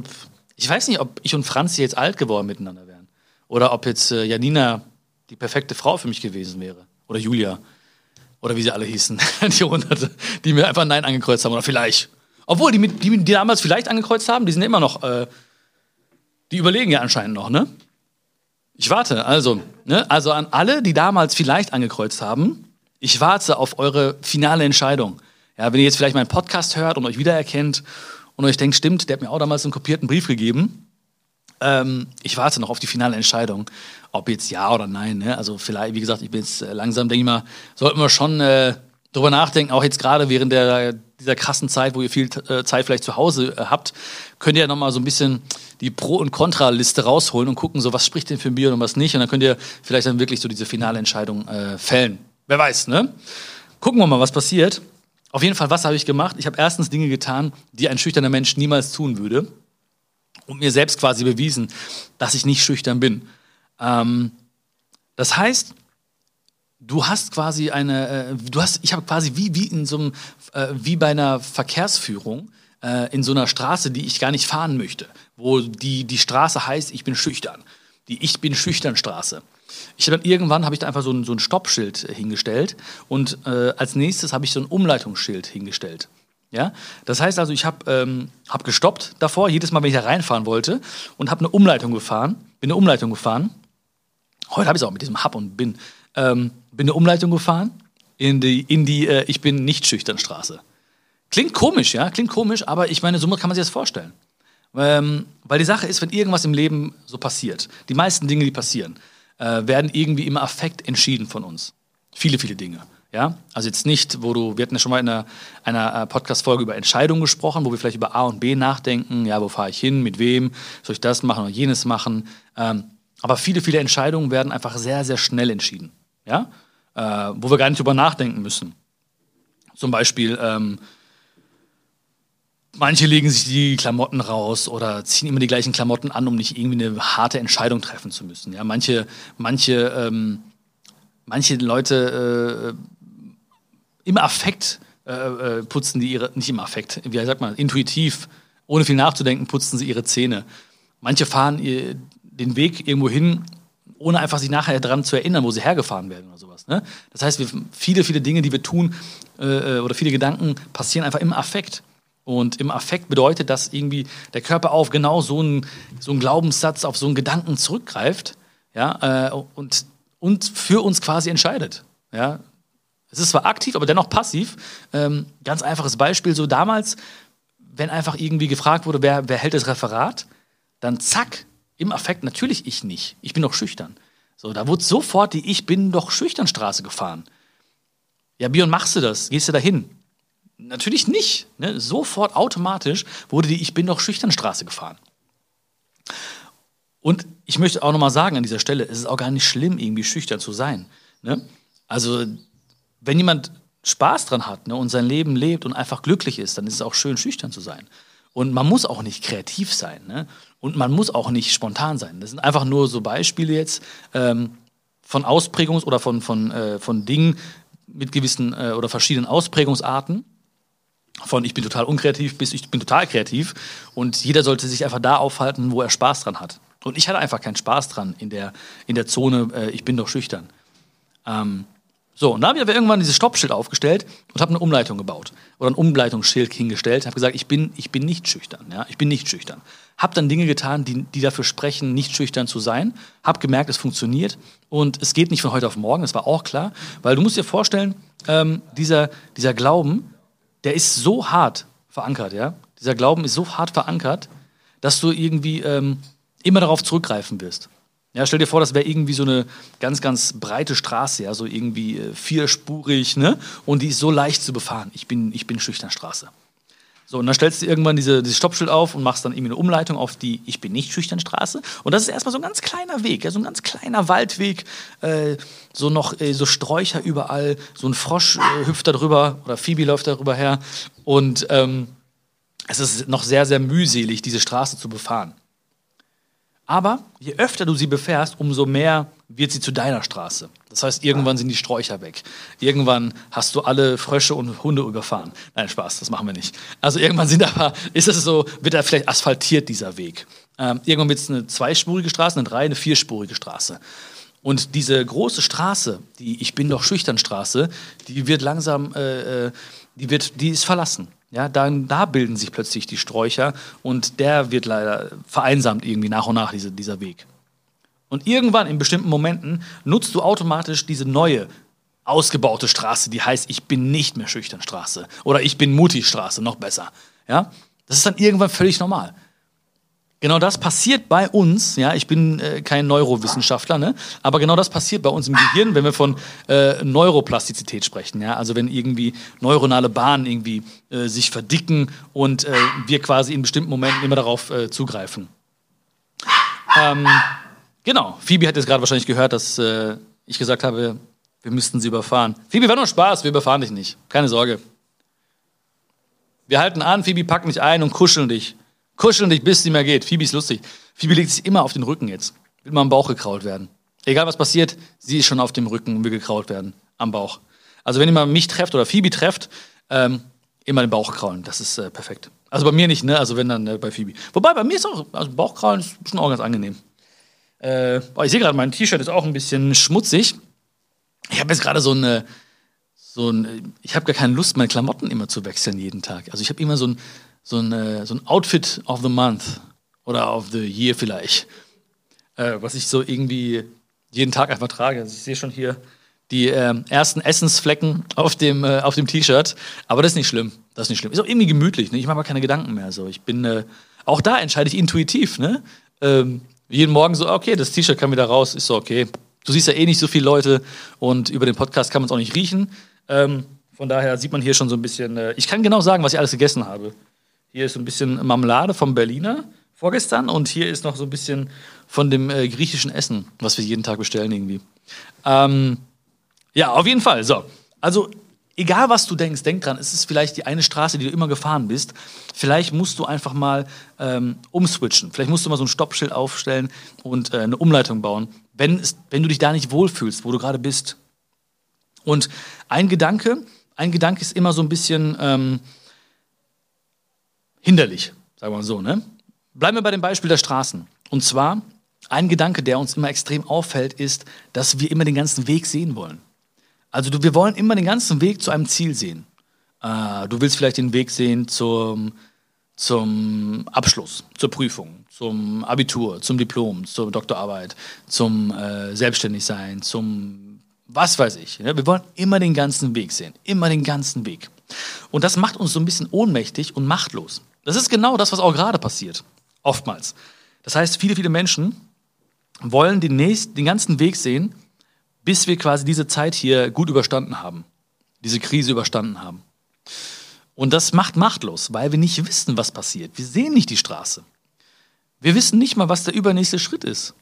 ich weiß nicht, ob ich und Franz jetzt alt geworden miteinander wären. Oder ob jetzt äh, Janina die perfekte Frau für mich gewesen wäre. Oder Julia. Oder wie sie alle hießen. die Hunderte, die mir einfach Nein angekreuzt haben. Oder vielleicht. Obwohl, die, die, die damals vielleicht angekreuzt haben, die sind immer noch, äh, die überlegen ja anscheinend noch, ne? Ich warte, also, ne? also an alle, die damals vielleicht angekreuzt haben, ich warte auf eure finale Entscheidung. Ja, wenn ihr jetzt vielleicht meinen Podcast hört und euch wiedererkennt und euch denkt, stimmt, der hat mir auch damals einen kopierten Brief gegeben, ähm, ich warte noch auf die finale Entscheidung, ob jetzt ja oder nein. Ne? Also vielleicht, wie gesagt, ich bin jetzt äh, langsam, denke ich mal, sollten wir schon äh, drüber nachdenken, auch jetzt gerade während der, dieser krassen Zeit, wo ihr viel äh, Zeit vielleicht zu Hause äh, habt, könnt ihr ja nochmal so ein bisschen die Pro- und Kontraliste rausholen und gucken, so was spricht denn für Bier und was nicht. Und dann könnt ihr vielleicht dann wirklich so diese finale Entscheidung äh, fällen. Wer weiß, ne? Gucken wir mal, was passiert. Auf jeden Fall, was habe ich gemacht? Ich habe erstens Dinge getan, die ein schüchterner Mensch niemals tun würde. Und mir selbst quasi bewiesen, dass ich nicht schüchtern bin. Ähm, das heißt, du hast quasi eine, äh, du hast, ich habe quasi wie, wie in so einem, äh, wie bei einer Verkehrsführung äh, in so einer Straße, die ich gar nicht fahren möchte, wo die, die Straße heißt, ich bin schüchtern. Die Ich bin schüchtern Straße. Ich habe dann irgendwann habe ich da einfach so ein, so ein Stoppschild hingestellt und äh, als nächstes habe ich so ein Umleitungsschild hingestellt. Ja, das heißt also, ich habe ähm, hab gestoppt davor, jedes Mal, wenn ich da reinfahren wollte und habe eine Umleitung gefahren, bin eine Umleitung gefahren. Heute habe ich es auch mit diesem Hub und Bin. Ähm, bin eine Umleitung gefahren in die, in die äh, Ich bin nicht schüchtern Straße. Klingt komisch, ja, klingt komisch, aber ich meine, so kann man sich das vorstellen. Ähm, weil die Sache ist, wenn irgendwas im Leben so passiert, die meisten Dinge, die passieren, äh, werden irgendwie im Affekt entschieden von uns. Viele, viele Dinge. Ja, also jetzt nicht, wo du, wir hatten ja schon mal in einer, einer äh, Podcast-Folge über Entscheidungen gesprochen, wo wir vielleicht über A und B nachdenken. Ja, wo fahre ich hin, mit wem, soll ich das machen oder jenes machen? Ähm, aber viele, viele Entscheidungen werden einfach sehr, sehr schnell entschieden. Ja, äh, wo wir gar nicht drüber nachdenken müssen. Zum Beispiel, ähm, manche legen sich die Klamotten raus oder ziehen immer die gleichen Klamotten an, um nicht irgendwie eine harte Entscheidung treffen zu müssen. Ja, manche, manche, ähm, manche Leute äh, im Affekt äh, äh, putzen die ihre, nicht im Affekt, wie sagt man, intuitiv, ohne viel nachzudenken, putzen sie ihre Zähne. Manche fahren ihr, den Weg irgendwo hin, ohne einfach sich nachher daran zu erinnern, wo sie hergefahren werden oder sowas. Ne? Das heißt, wir, viele, viele Dinge, die wir tun äh, äh, oder viele Gedanken passieren einfach im Affekt. Und im Affekt bedeutet, dass irgendwie der Körper auf genau so einen, so einen Glaubenssatz, auf so einen Gedanken zurückgreift ja, äh, und, und für uns quasi entscheidet. Ja, es ist zwar aktiv, aber dennoch passiv. Ähm, ganz einfaches Beispiel, so damals, wenn einfach irgendwie gefragt wurde, wer, wer hält das Referat, dann zack, im Affekt, natürlich ich nicht. Ich bin doch schüchtern. So, da wurde sofort die Ich bin doch schüchtern Straße gefahren. Ja, Björn, machst du das? Gehst du da hin? Natürlich nicht. Ne? Sofort automatisch wurde die Ich bin doch schüchtern Straße gefahren. Und ich möchte auch nochmal sagen an dieser Stelle, es ist auch gar nicht schlimm, irgendwie schüchtern zu sein. Ne? Also wenn jemand Spaß dran hat ne, und sein Leben lebt und einfach glücklich ist, dann ist es auch schön, schüchtern zu sein. Und man muss auch nicht kreativ sein. Ne? Und man muss auch nicht spontan sein. Das sind einfach nur so Beispiele jetzt ähm, von Ausprägungs- oder von, von, äh, von Dingen mit gewissen äh, oder verschiedenen Ausprägungsarten. Von ich bin total unkreativ bis ich bin total kreativ. Und jeder sollte sich einfach da aufhalten, wo er Spaß dran hat. Und ich hatte einfach keinen Spaß dran in der, in der Zone, äh, ich bin doch schüchtern. Ähm, so, und da habe ich aber irgendwann dieses Stoppschild aufgestellt und habe eine Umleitung gebaut oder ein Umleitungsschild hingestellt, habe gesagt, ich bin, ich bin nicht schüchtern, ja, ich bin nicht schüchtern. Habe dann Dinge getan, die, die dafür sprechen, nicht schüchtern zu sein. Habe gemerkt, es funktioniert und es geht nicht von heute auf morgen, das war auch klar, weil du musst dir vorstellen, ähm, dieser, dieser Glauben, der ist so hart verankert, ja. Dieser Glauben ist so hart verankert, dass du irgendwie ähm, immer darauf zurückgreifen wirst. Ja, stell dir vor, das wäre irgendwie so eine ganz, ganz breite Straße, ja, so irgendwie äh, vierspurig, ne? Und die ist so leicht zu befahren. Ich bin, ich bin Schüchternstraße. So, und dann stellst du irgendwann diese, dieses Stoppschild auf und machst dann irgendwie eine Umleitung auf die Ich bin nicht Schüchternstraße. Und das ist erstmal so ein ganz kleiner Weg, ja, so ein ganz kleiner Waldweg, äh, so noch äh, so Sträucher überall, so ein Frosch äh, hüpft da drüber oder Phoebe läuft darüber her. Und ähm, es ist noch sehr, sehr mühselig, diese Straße zu befahren. Aber je öfter du sie befährst, umso mehr wird sie zu deiner Straße. Das heißt, irgendwann sind die Sträucher weg. Irgendwann hast du alle Frösche und Hunde überfahren. Nein, Spaß, das machen wir nicht. Also irgendwann sind aber, ist es so, wird er vielleicht asphaltiert, dieser Weg. Ähm, irgendwann wird es eine zweispurige Straße, eine drei, eine vierspurige Straße. Und diese große Straße, die Ich bin doch schüchtern Straße, die wird langsam, äh, äh die, wird, die ist verlassen. Ja, dann, da bilden sich plötzlich die Sträucher und der wird leider vereinsamt irgendwie nach und nach, diese, dieser Weg. Und irgendwann in bestimmten Momenten nutzt du automatisch diese neue, ausgebaute Straße, die heißt, ich bin nicht mehr schüchtern Straße oder ich bin mutig Straße, noch besser. Ja, das ist dann irgendwann völlig normal. Genau das passiert bei uns, ja, ich bin äh, kein Neurowissenschaftler, ne? aber genau das passiert bei uns im Gehirn, wenn wir von äh, Neuroplastizität sprechen, ja, also wenn irgendwie neuronale Bahnen irgendwie äh, sich verdicken und äh, wir quasi in bestimmten Momenten immer darauf äh, zugreifen. Ähm, genau, Phoebe hat jetzt gerade wahrscheinlich gehört, dass äh, ich gesagt habe, wir müssten sie überfahren. Phoebe, war nur Spaß, wir überfahren dich nicht, keine Sorge. Wir halten an, Phoebe packt mich ein und kuscheln dich. Kuscheln dich, bis es nicht mehr geht. Phoebe ist lustig. Phoebe legt sich immer auf den Rücken jetzt. Will mal am Bauch gekrault werden. Egal was passiert, sie ist schon auf dem Rücken und will gekrault werden. Am Bauch. Also wenn ihr mal mich trefft oder Phoebe trefft, ähm, immer den Bauch kraulen. Das ist äh, perfekt. Also bei mir nicht, ne? Also wenn dann äh, bei Phoebe. Wobei bei mir ist auch, also Bauchkraulen ist schon auch ganz angenehm. Äh, oh, ich sehe gerade, mein T-Shirt ist auch ein bisschen schmutzig. Ich habe jetzt gerade so eine, so ein, ich habe gar keine Lust, meine Klamotten immer zu wechseln jeden Tag. Also ich habe immer so ein, so ein, äh, so ein Outfit of the Month oder of the Year vielleicht, äh, was ich so irgendwie jeden Tag einfach trage. Also ich sehe schon hier die äh, ersten Essensflecken auf dem, äh, auf dem T-Shirt, aber das ist nicht schlimm. Das ist nicht schlimm. Ist auch irgendwie gemütlich. Ne? Ich mache mal keine Gedanken mehr. So. Ich bin, äh, auch da entscheide ich intuitiv. Ne? Ähm, jeden Morgen so, okay, das T-Shirt kann wieder raus, ist so okay. Du siehst ja eh nicht so viele Leute und über den Podcast kann man es auch nicht riechen. Ähm, von daher sieht man hier schon so ein bisschen. Äh, ich kann genau sagen, was ich alles gegessen habe. Hier ist so ein bisschen Marmelade vom Berliner vorgestern und hier ist noch so ein bisschen von dem äh, griechischen Essen, was wir jeden Tag bestellen irgendwie. Ähm, ja, auf jeden Fall. So, also egal was du denkst, denk dran, es ist vielleicht die eine Straße, die du immer gefahren bist. Vielleicht musst du einfach mal ähm, umswitchen. Vielleicht musst du mal so ein Stoppschild aufstellen und äh, eine Umleitung bauen, wenn, es, wenn du dich da nicht wohlfühlst, wo du gerade bist. Und ein Gedanke, ein Gedanke ist immer so ein bisschen ähm, hinderlich, sagen wir mal so. Ne? Bleiben wir bei dem Beispiel der Straßen. Und zwar, ein Gedanke, der uns immer extrem auffällt, ist, dass wir immer den ganzen Weg sehen wollen. Also wir wollen immer den ganzen Weg zu einem Ziel sehen. Äh, du willst vielleicht den Weg sehen zum, zum Abschluss, zur Prüfung, zum Abitur, zum Diplom, zur Doktorarbeit, zum äh, Selbstständigsein, zum was weiß ich. Ne? Wir wollen immer den ganzen Weg sehen, immer den ganzen Weg. Und das macht uns so ein bisschen ohnmächtig und machtlos. Das ist genau das, was auch gerade passiert. Oftmals. Das heißt, viele, viele Menschen wollen den, nächsten, den ganzen Weg sehen, bis wir quasi diese Zeit hier gut überstanden haben. Diese Krise überstanden haben. Und das macht machtlos, weil wir nicht wissen, was passiert. Wir sehen nicht die Straße. Wir wissen nicht mal, was der übernächste Schritt ist.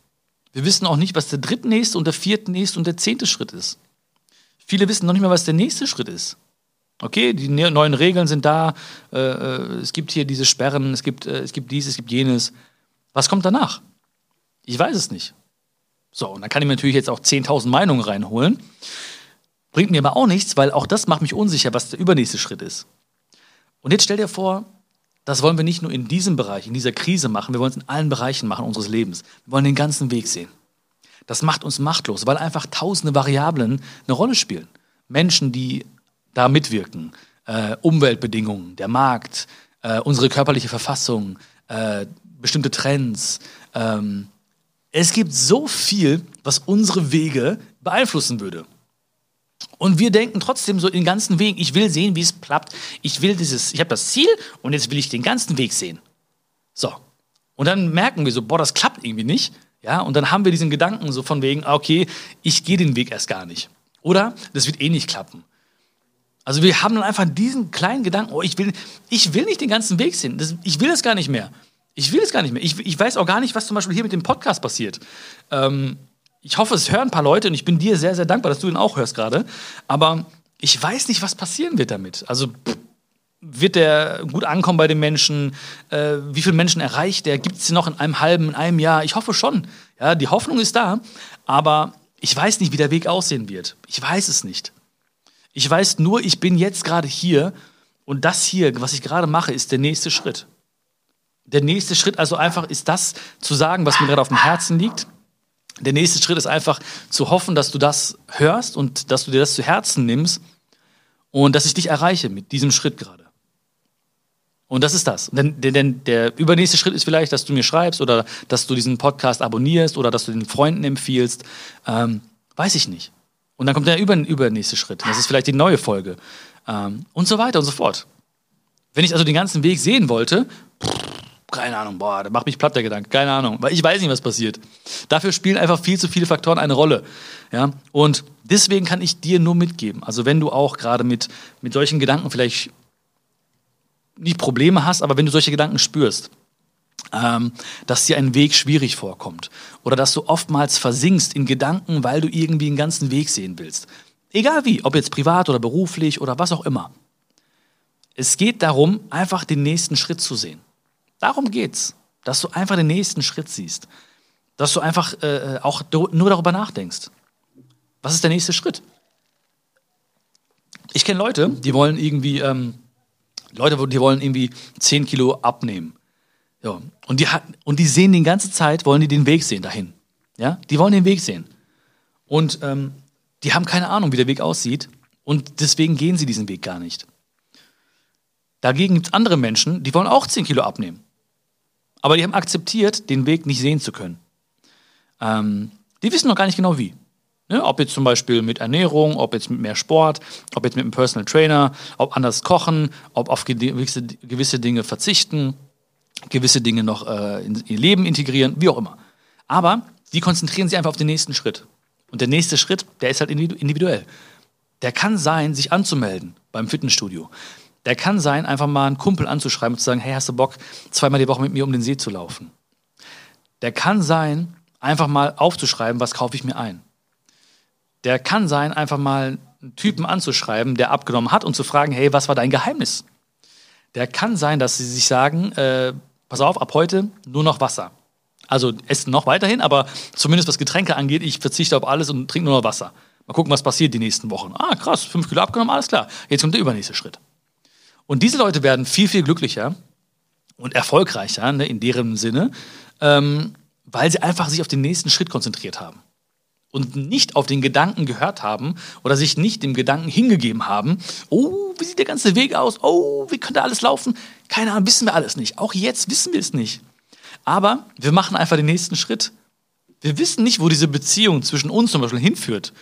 Wir wissen auch nicht, was der drittnächste und der viertnächste und der zehnte Schritt ist. Viele wissen noch nicht mal, was der nächste Schritt ist. Okay, die ne-, neuen Regeln sind da, äh, äh, es gibt hier diese Sperren, es gibt, äh, es gibt dies, es gibt jenes. Was kommt danach? Ich weiß es nicht. So, und dann kann ich mir natürlich jetzt auch 10.000 Meinungen reinholen. Bringt mir aber auch nichts, weil auch das macht mich unsicher, was der übernächste Schritt ist. Und jetzt stell dir vor, das wollen wir nicht nur in diesem Bereich, in dieser Krise machen, wir wollen es in allen Bereichen machen unseres Lebens. Wir wollen den ganzen Weg sehen. Das macht uns machtlos, weil einfach tausende Variablen eine Rolle spielen. Menschen, die da mitwirken. Äh, Umweltbedingungen, der Markt, äh, unsere körperliche Verfassung, äh, bestimmte Trends. Ähm, es gibt so viel, was unsere Wege beeinflussen würde. Und wir denken trotzdem so den ganzen Weg, ich will sehen, wie es klappt. Ich will dieses, ich habe das Ziel und jetzt will ich den ganzen Weg sehen. So. Und dann merken wir so, boah, das klappt irgendwie nicht. Ja, und dann haben wir diesen Gedanken so von wegen, ah, okay, ich gehe den Weg erst gar nicht. Oder das wird eh nicht klappen. Also wir haben dann einfach diesen kleinen Gedanken, oh, ich will, ich will nicht den ganzen Weg sehen. Das, ich will das gar nicht mehr. Ich will es gar nicht mehr. Ich, ich weiß auch gar nicht, was zum Beispiel hier mit dem Podcast passiert. Ähm, ich hoffe, es hören ein paar Leute und ich bin dir sehr, sehr dankbar, dass du ihn auch hörst gerade. Aber ich weiß nicht, was passieren wird damit. Also pff, wird der gut ankommen bei den Menschen? Äh, wie viele Menschen erreicht der? Gibt es noch in einem halben, in einem Jahr? Ich hoffe schon. Ja, die Hoffnung ist da, aber ich weiß nicht, wie der Weg aussehen wird. Ich weiß es nicht. Ich weiß nur, ich bin jetzt gerade hier und das hier, was ich gerade mache, ist der nächste Schritt. Der nächste Schritt also einfach ist das zu sagen, was mir gerade auf dem Herzen liegt. Der nächste Schritt ist einfach zu hoffen, dass du das hörst und dass du dir das zu Herzen nimmst und dass ich dich erreiche mit diesem Schritt gerade. Und das ist das. Denn, denn, der übernächste Schritt ist vielleicht, dass du mir schreibst oder dass du diesen Podcast abonnierst oder dass du den Freunden empfiehlst. Ähm, weiß ich nicht. Und dann kommt der über, übernächste Schritt. Das ist vielleicht die neue Folge. Ähm, und so weiter und so fort. Wenn ich also den ganzen Weg sehen wollte, keine Ahnung, boah, da macht mich platt der Gedanke, keine Ahnung, weil ich weiß nicht, was passiert. Dafür spielen einfach viel zu viele Faktoren eine Rolle. Ja? Und deswegen kann ich dir nur mitgeben, also wenn du auch gerade mit, mit solchen Gedanken vielleicht nicht Probleme hast, aber wenn du solche Gedanken spürst, ähm, dass dir ein Weg schwierig vorkommt oder dass du oftmals versinkst in Gedanken, weil du irgendwie einen ganzen Weg sehen willst. Egal wie, ob jetzt privat oder beruflich oder was auch immer. Es geht darum, einfach den nächsten Schritt zu sehen. Darum geht's, dass du einfach den nächsten Schritt siehst, dass du einfach äh, auch nur darüber nachdenkst. Was ist der nächste Schritt? Ich kenne Leute, die wollen irgendwie ähm, Leute, die wollen irgendwie 10 Kilo abnehmen. Ja. Und, die, und die sehen die ganze Zeit, wollen die den Weg sehen dahin. Ja? Die wollen den Weg sehen. Und ähm, die haben keine Ahnung, wie der Weg aussieht. Und deswegen gehen sie diesen Weg gar nicht. Dagegen gibt es andere Menschen, die wollen auch 10 Kilo abnehmen. Aber die haben akzeptiert, den Weg nicht sehen zu können. Ähm, die wissen noch gar nicht genau wie. Ne? Ob jetzt zum Beispiel mit Ernährung, ob jetzt mit mehr Sport, ob jetzt mit einem Personal Trainer, ob anders kochen, ob auf gewisse, gewisse Dinge verzichten, gewisse Dinge noch äh, in ihr Leben integrieren, wie auch immer. Aber die konzentrieren sich einfach auf den nächsten Schritt. Und der nächste Schritt, der ist halt individuell. Der kann sein, sich anzumelden beim Fitnessstudio. Der kann sein, einfach mal einen Kumpel anzuschreiben und zu sagen, hey, hast du Bock, zweimal die Woche mit mir um den See zu laufen? Der kann sein, einfach mal aufzuschreiben, was kaufe ich mir ein der kann sein, einfach mal einen Typen anzuschreiben, der abgenommen hat und zu fragen, hey, was war dein Geheimnis? Der kann sein, dass sie sich sagen, äh, pass auf, ab heute nur noch Wasser. Also essen noch weiterhin, aber zumindest was Getränke angeht, ich verzichte auf alles und trinke nur noch Wasser. Mal gucken, was passiert die nächsten Wochen. Ah, krass, fünf Kilo abgenommen, alles klar. Jetzt kommt der übernächste Schritt. Und diese Leute werden viel, viel glücklicher und erfolgreicher ne, in deren Sinne, ähm, weil sie einfach sich auf den nächsten Schritt konzentriert haben und nicht auf den Gedanken gehört haben oder sich nicht dem Gedanken hingegeben haben, oh, wie sieht der ganze Weg aus? Oh, wie könnte alles laufen? Keine Ahnung, wissen wir alles nicht. Auch jetzt wissen wir es nicht. Aber wir machen einfach den nächsten Schritt. Wir wissen nicht, wo diese Beziehung zwischen uns zum Beispiel hinführt.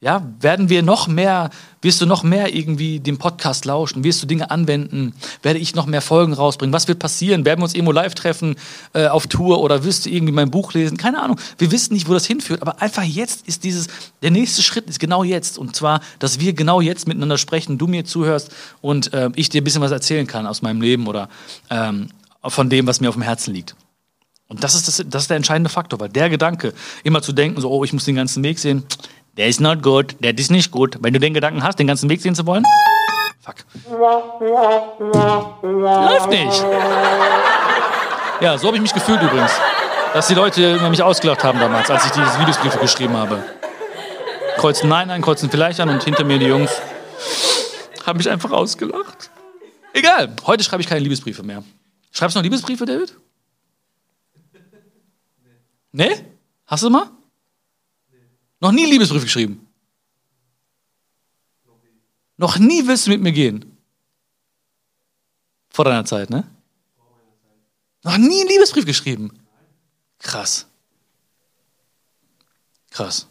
Ja, werden wir noch mehr, wirst du noch mehr irgendwie dem Podcast lauschen? Wirst du Dinge anwenden? Werde ich noch mehr Folgen rausbringen? Was wird passieren? Werden wir uns irgendwo live treffen äh, auf Tour oder wirst du irgendwie mein Buch lesen? Keine Ahnung. Wir wissen nicht, wo das hinführt, aber einfach jetzt ist dieses, der nächste Schritt ist genau jetzt. Und zwar, dass wir genau jetzt miteinander sprechen, du mir zuhörst und äh, ich dir ein bisschen was erzählen kann aus meinem Leben oder ähm, von dem, was mir auf dem Herzen liegt. Und das ist, das, das ist der entscheidende Faktor, weil der Gedanke, immer zu denken, so, oh, ich muss den ganzen Weg sehen, der ist not good, der ist nicht gut. Wenn du den Gedanken hast, den ganzen Weg sehen zu wollen, fuck. Läuft nicht. Ja, so habe ich mich gefühlt übrigens. Dass die Leute mich ausgelacht haben damals, als ich diese Videosbriefe geschrieben habe. Kreuzen Nein an, kreuzen vielleicht an und hinter mir die Jungs haben mich einfach ausgelacht. Egal, heute schreibe ich keine Liebesbriefe mehr. Schreibst du noch Liebesbriefe, David? Nee? Hast du mal? Noch nie Liebesbrief geschrieben. Noch nie willst du mit mir gehen. Vor deiner Zeit, ne? Noch nie einen Liebesbrief geschrieben. Krass. Krass.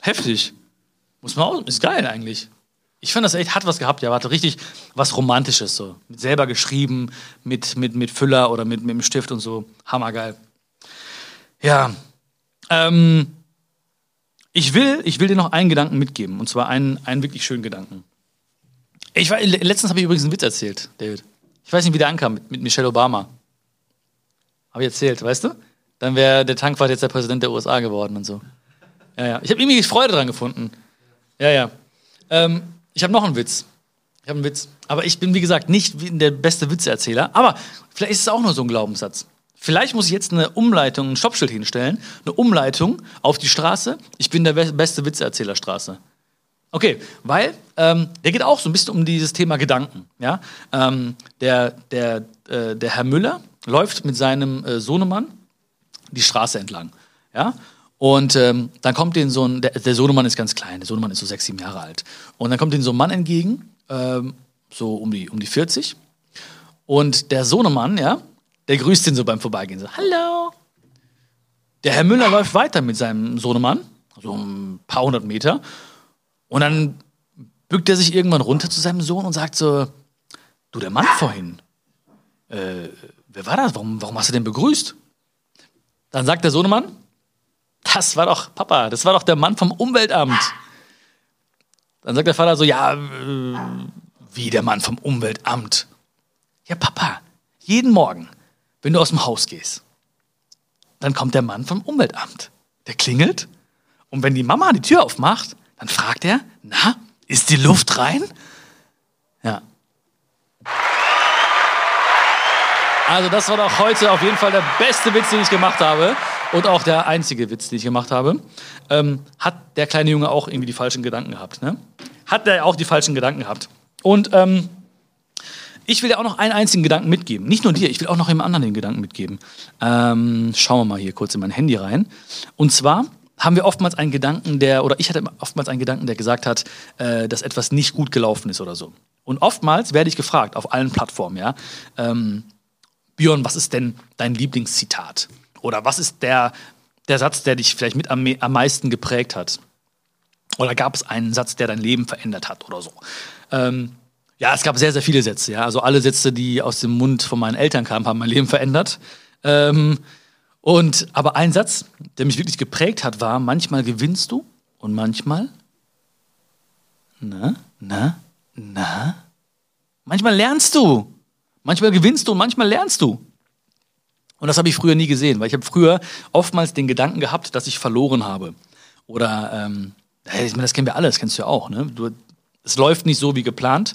Heftig. Muss man auch, ist geil eigentlich. Ich fand das echt, hat was gehabt, ja, hatte richtig was Romantisches so. Mit selber geschrieben, mit, mit, mit Füller oder mit, mit dem Stift und so. Hammergeil. Ja, Ähm, ich will, ich will dir noch einen Gedanken mitgeben. Und zwar einen, einen wirklich schönen Gedanken. Ich war, letztens habe ich übrigens einen Witz erzählt, David. Ich weiß nicht, wie der ankam mit, mit Michelle Obama. Habe ich erzählt, weißt du? Dann wäre der Tankwart jetzt der Präsident der USA geworden und so. Ja, ja. Ich habe irgendwie Freude dran gefunden. Ja, ja. Ähm, ich habe noch einen Witz. Ich habe einen Witz. Aber ich bin, wie gesagt, nicht der beste Witzeerzähler. Aber vielleicht ist es auch nur so ein Glaubenssatz. Vielleicht muss ich jetzt eine Umleitung, ein Stoppschild hinstellen, eine Umleitung auf die Straße. Ich bin der beste Witzeerzählerstraße. Okay, weil ähm, der geht auch so ein bisschen um dieses Thema Gedanken. Ja? Ähm, der, der, äh, der Herr Müller läuft mit seinem äh, Sohnemann die Straße entlang. Ja? Und ähm, dann kommt den so ein, der, der Sohnemann ist ganz klein, der Sohnemann ist so sechs, sieben Jahre alt. Und dann kommt den so ein Mann entgegen, ähm, so um die, um die 40. Und der Sohnemann, ja, der grüßt ihn so beim Vorbeigehen. So, hallo. Der Herr Müller läuft weiter mit seinem Sohnemann, so ein paar hundert Meter. Und dann bückt er sich irgendwann runter zu seinem Sohn und sagt so, du, der Mann vorhin, äh, wer war das? Warum, warum hast du den begrüßt? Dann sagt der Sohnemann, das war doch, Papa, das war doch der Mann vom Umweltamt. Dann sagt der Vater so, ja, äh, wie der Mann vom Umweltamt? Ja, Papa, jeden Morgen wenn du aus dem Haus gehst, dann kommt der Mann vom Umweltamt. Der klingelt und wenn die Mama die Tür aufmacht, dann fragt er, na, ist die Luft rein? Ja. Also das war doch heute auf jeden Fall der beste Witz, den ich gemacht habe und auch der einzige Witz, den ich gemacht habe. Ähm, hat der kleine Junge auch irgendwie die falschen Gedanken gehabt? Ne? Hat der auch die falschen Gedanken gehabt? Und ähm, ich will dir auch noch einen einzigen Gedanken mitgeben. Nicht nur dir, ich will auch noch jemand anderen den Gedanken mitgeben. Ähm, schauen wir mal hier kurz in mein Handy rein. Und zwar haben wir oftmals einen Gedanken, der, oder ich hatte oftmals einen Gedanken, der gesagt hat, äh, dass etwas nicht gut gelaufen ist oder so. Und oftmals werde ich gefragt, auf allen Plattformen, ja, ähm, Björn, was ist denn dein Lieblingszitat? Oder was ist der, der Satz, der dich vielleicht mit am, am meisten geprägt hat? Oder gab es einen Satz, der dein Leben verändert hat oder so? Ähm, ja, es gab sehr, sehr viele Sätze. Ja. Also alle Sätze, die aus dem Mund von meinen Eltern kamen, haben mein Leben verändert. Ähm, und aber ein Satz, der mich wirklich geprägt hat, war: Manchmal gewinnst du und manchmal na, na, na. Manchmal lernst du. Manchmal gewinnst du und manchmal lernst du. Und das habe ich früher nie gesehen, weil ich habe früher oftmals den Gedanken gehabt, dass ich verloren habe. Oder, ähm, das kennen wir alle, das kennst du ja auch. Ne? Du, es läuft nicht so wie geplant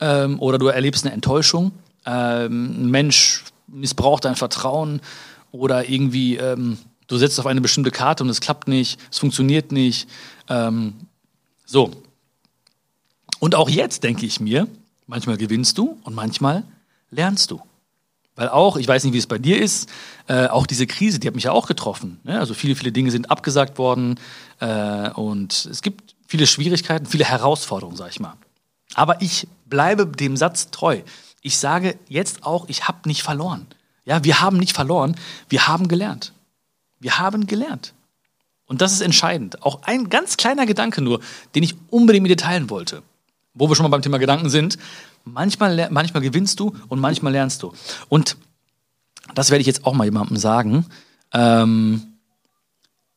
ähm, oder du erlebst eine Enttäuschung. Ähm, ein Mensch missbraucht dein Vertrauen oder irgendwie ähm, du setzt auf eine bestimmte Karte und es klappt nicht, es funktioniert nicht. Ähm, so. Und auch jetzt denke ich mir, manchmal gewinnst du und manchmal lernst du. Weil auch, ich weiß nicht, wie es bei dir ist, äh, auch diese Krise, die hat mich ja auch getroffen. Ne? Also viele, viele Dinge sind abgesagt worden äh, und es gibt viele Schwierigkeiten, viele Herausforderungen, sag ich mal. Aber ich bleibe dem Satz treu. Ich sage jetzt auch, ich habe nicht verloren. Ja, wir haben nicht verloren, wir haben gelernt. Wir haben gelernt. Und das ist entscheidend. Auch ein ganz kleiner Gedanke nur, den ich unbedingt mit dir teilen wollte. Wo wir schon mal beim Thema Gedanken sind. Manchmal, manchmal gewinnst du und manchmal lernst du. Und das werde ich jetzt auch mal jemandem sagen. Ähm,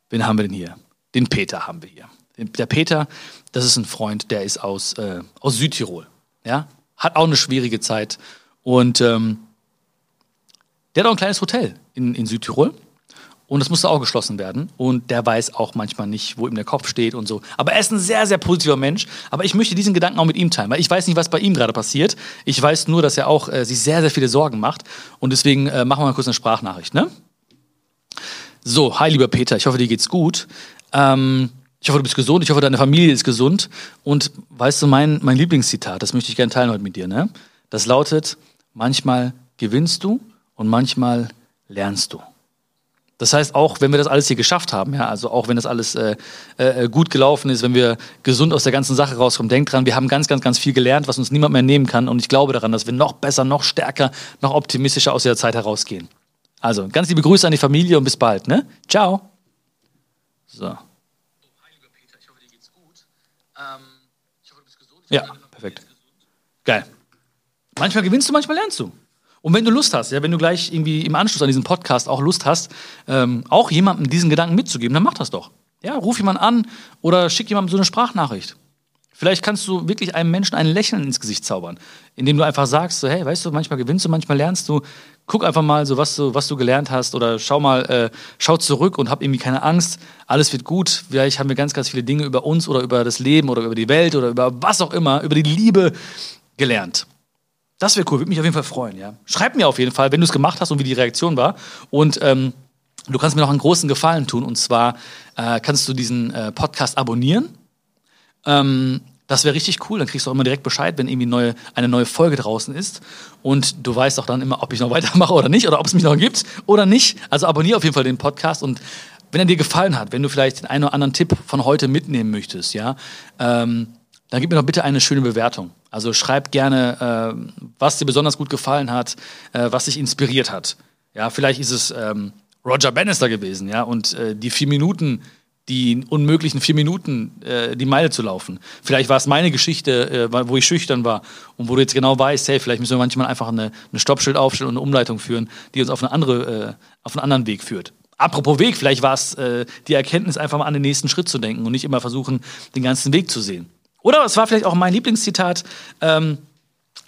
wen haben wir denn hier? Den Peter haben wir hier. Der Peter, das ist ein Freund, der ist aus, äh, aus Südtirol. Ja? Hat auch eine schwierige Zeit. Und ähm, der hat auch ein kleines Hotel in, in Südtirol. Und das musste auch geschlossen werden. Und der weiß auch manchmal nicht, wo ihm der Kopf steht und so. Aber er ist ein sehr, sehr positiver Mensch. Aber ich möchte diesen Gedanken auch mit ihm teilen, weil ich weiß nicht, was bei ihm gerade passiert. Ich weiß nur, dass er auch äh, sich sehr, sehr viele Sorgen macht. Und deswegen äh, machen wir mal kurz eine Sprachnachricht, ne? So, hi lieber Peter, ich hoffe, dir geht's gut. Ähm, ich hoffe, du bist gesund. Ich hoffe, deine Familie ist gesund. Und weißt du, mein, mein Lieblingszitat, das möchte ich gerne teilen heute mit dir. Ne? Das lautet, manchmal gewinnst du und manchmal lernst du. Das heißt, auch wenn wir das alles hier geschafft haben, ja, also auch wenn das alles äh, äh, gut gelaufen ist, wenn wir gesund aus der ganzen Sache rauskommen, denk dran, wir haben ganz, ganz, ganz viel gelernt, was uns niemand mehr nehmen kann. Und ich glaube daran, dass wir noch besser, noch stärker, noch optimistischer aus der Zeit herausgehen. Also, ganz liebe Grüße an die Familie und bis bald, ne? Ciao. So. Ähm, ich hoffe, du bist gesund. Ja, perfekt. Geil. Manchmal gewinnst du, manchmal lernst du. Und wenn du Lust hast, ja, wenn du gleich irgendwie im Anschluss an diesen Podcast auch Lust hast, ähm, auch jemandem diesen Gedanken mitzugeben, dann mach das doch. Ja, ruf jemanden an oder schick jemandem so eine Sprachnachricht. Vielleicht kannst du wirklich einem Menschen ein Lächeln ins Gesicht zaubern, indem du einfach sagst, so, hey, weißt du, manchmal gewinnst du, manchmal lernst du. Guck einfach mal, so was du, was du gelernt hast oder schau mal, äh, schau zurück und hab irgendwie keine Angst. Alles wird gut. Vielleicht haben wir ganz, ganz viele Dinge über uns oder über das Leben oder über die Welt oder über was auch immer, über die Liebe gelernt. Das wäre cool, würde mich auf jeden Fall freuen. Ja. Schreib mir auf jeden Fall, wenn du es gemacht hast und wie die Reaktion war. Und ähm, du kannst mir noch einen großen Gefallen tun. Und zwar äh, kannst du diesen äh, Podcast abonnieren ähm, das wäre richtig cool. Dann kriegst du auch immer direkt Bescheid, wenn irgendwie neue, eine neue Folge draußen ist. Und du weißt auch dann immer, ob ich noch weitermache oder nicht, oder ob es mich noch gibt oder nicht. Also abonniere auf jeden Fall den Podcast und wenn er dir gefallen hat, wenn du vielleicht den einen oder anderen Tipp von heute mitnehmen möchtest, ja, ähm, dann gib mir doch bitte eine schöne Bewertung. Also schreib gerne, äh, was dir besonders gut gefallen hat, äh, was dich inspiriert hat. Ja, vielleicht ist es ähm, Roger Bannister gewesen, ja, und äh, die vier Minuten die unmöglichen vier Minuten äh, die Meile zu laufen. Vielleicht war es meine Geschichte, äh, wo ich schüchtern war und wo du jetzt genau weißt, hey, vielleicht müssen wir manchmal einfach eine, eine Stoppschild aufstellen und eine Umleitung führen, die uns auf, eine andere, äh, auf einen anderen Weg führt. Apropos Weg, vielleicht war es äh, die Erkenntnis, einfach mal an den nächsten Schritt zu denken und nicht immer versuchen, den ganzen Weg zu sehen. Oder es war vielleicht auch mein Lieblingszitat, ähm,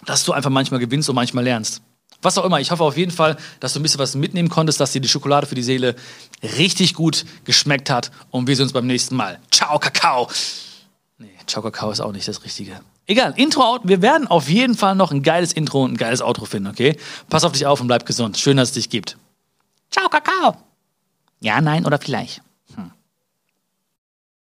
dass du einfach manchmal gewinnst und manchmal lernst. Was auch immer. Ich hoffe auf jeden Fall, dass du ein bisschen was mitnehmen konntest, dass dir die Schokolade für die Seele richtig gut geschmeckt hat. Und wir sehen uns beim nächsten Mal. Ciao, Kakao. Nee, Ciao, Kakao ist auch nicht das Richtige. Egal, Intro, wir werden auf jeden Fall noch ein geiles Intro und ein geiles Outro finden, okay? Pass auf dich auf und bleib gesund. Schön, dass es dich gibt. Ciao, Kakao. Ja, nein oder vielleicht.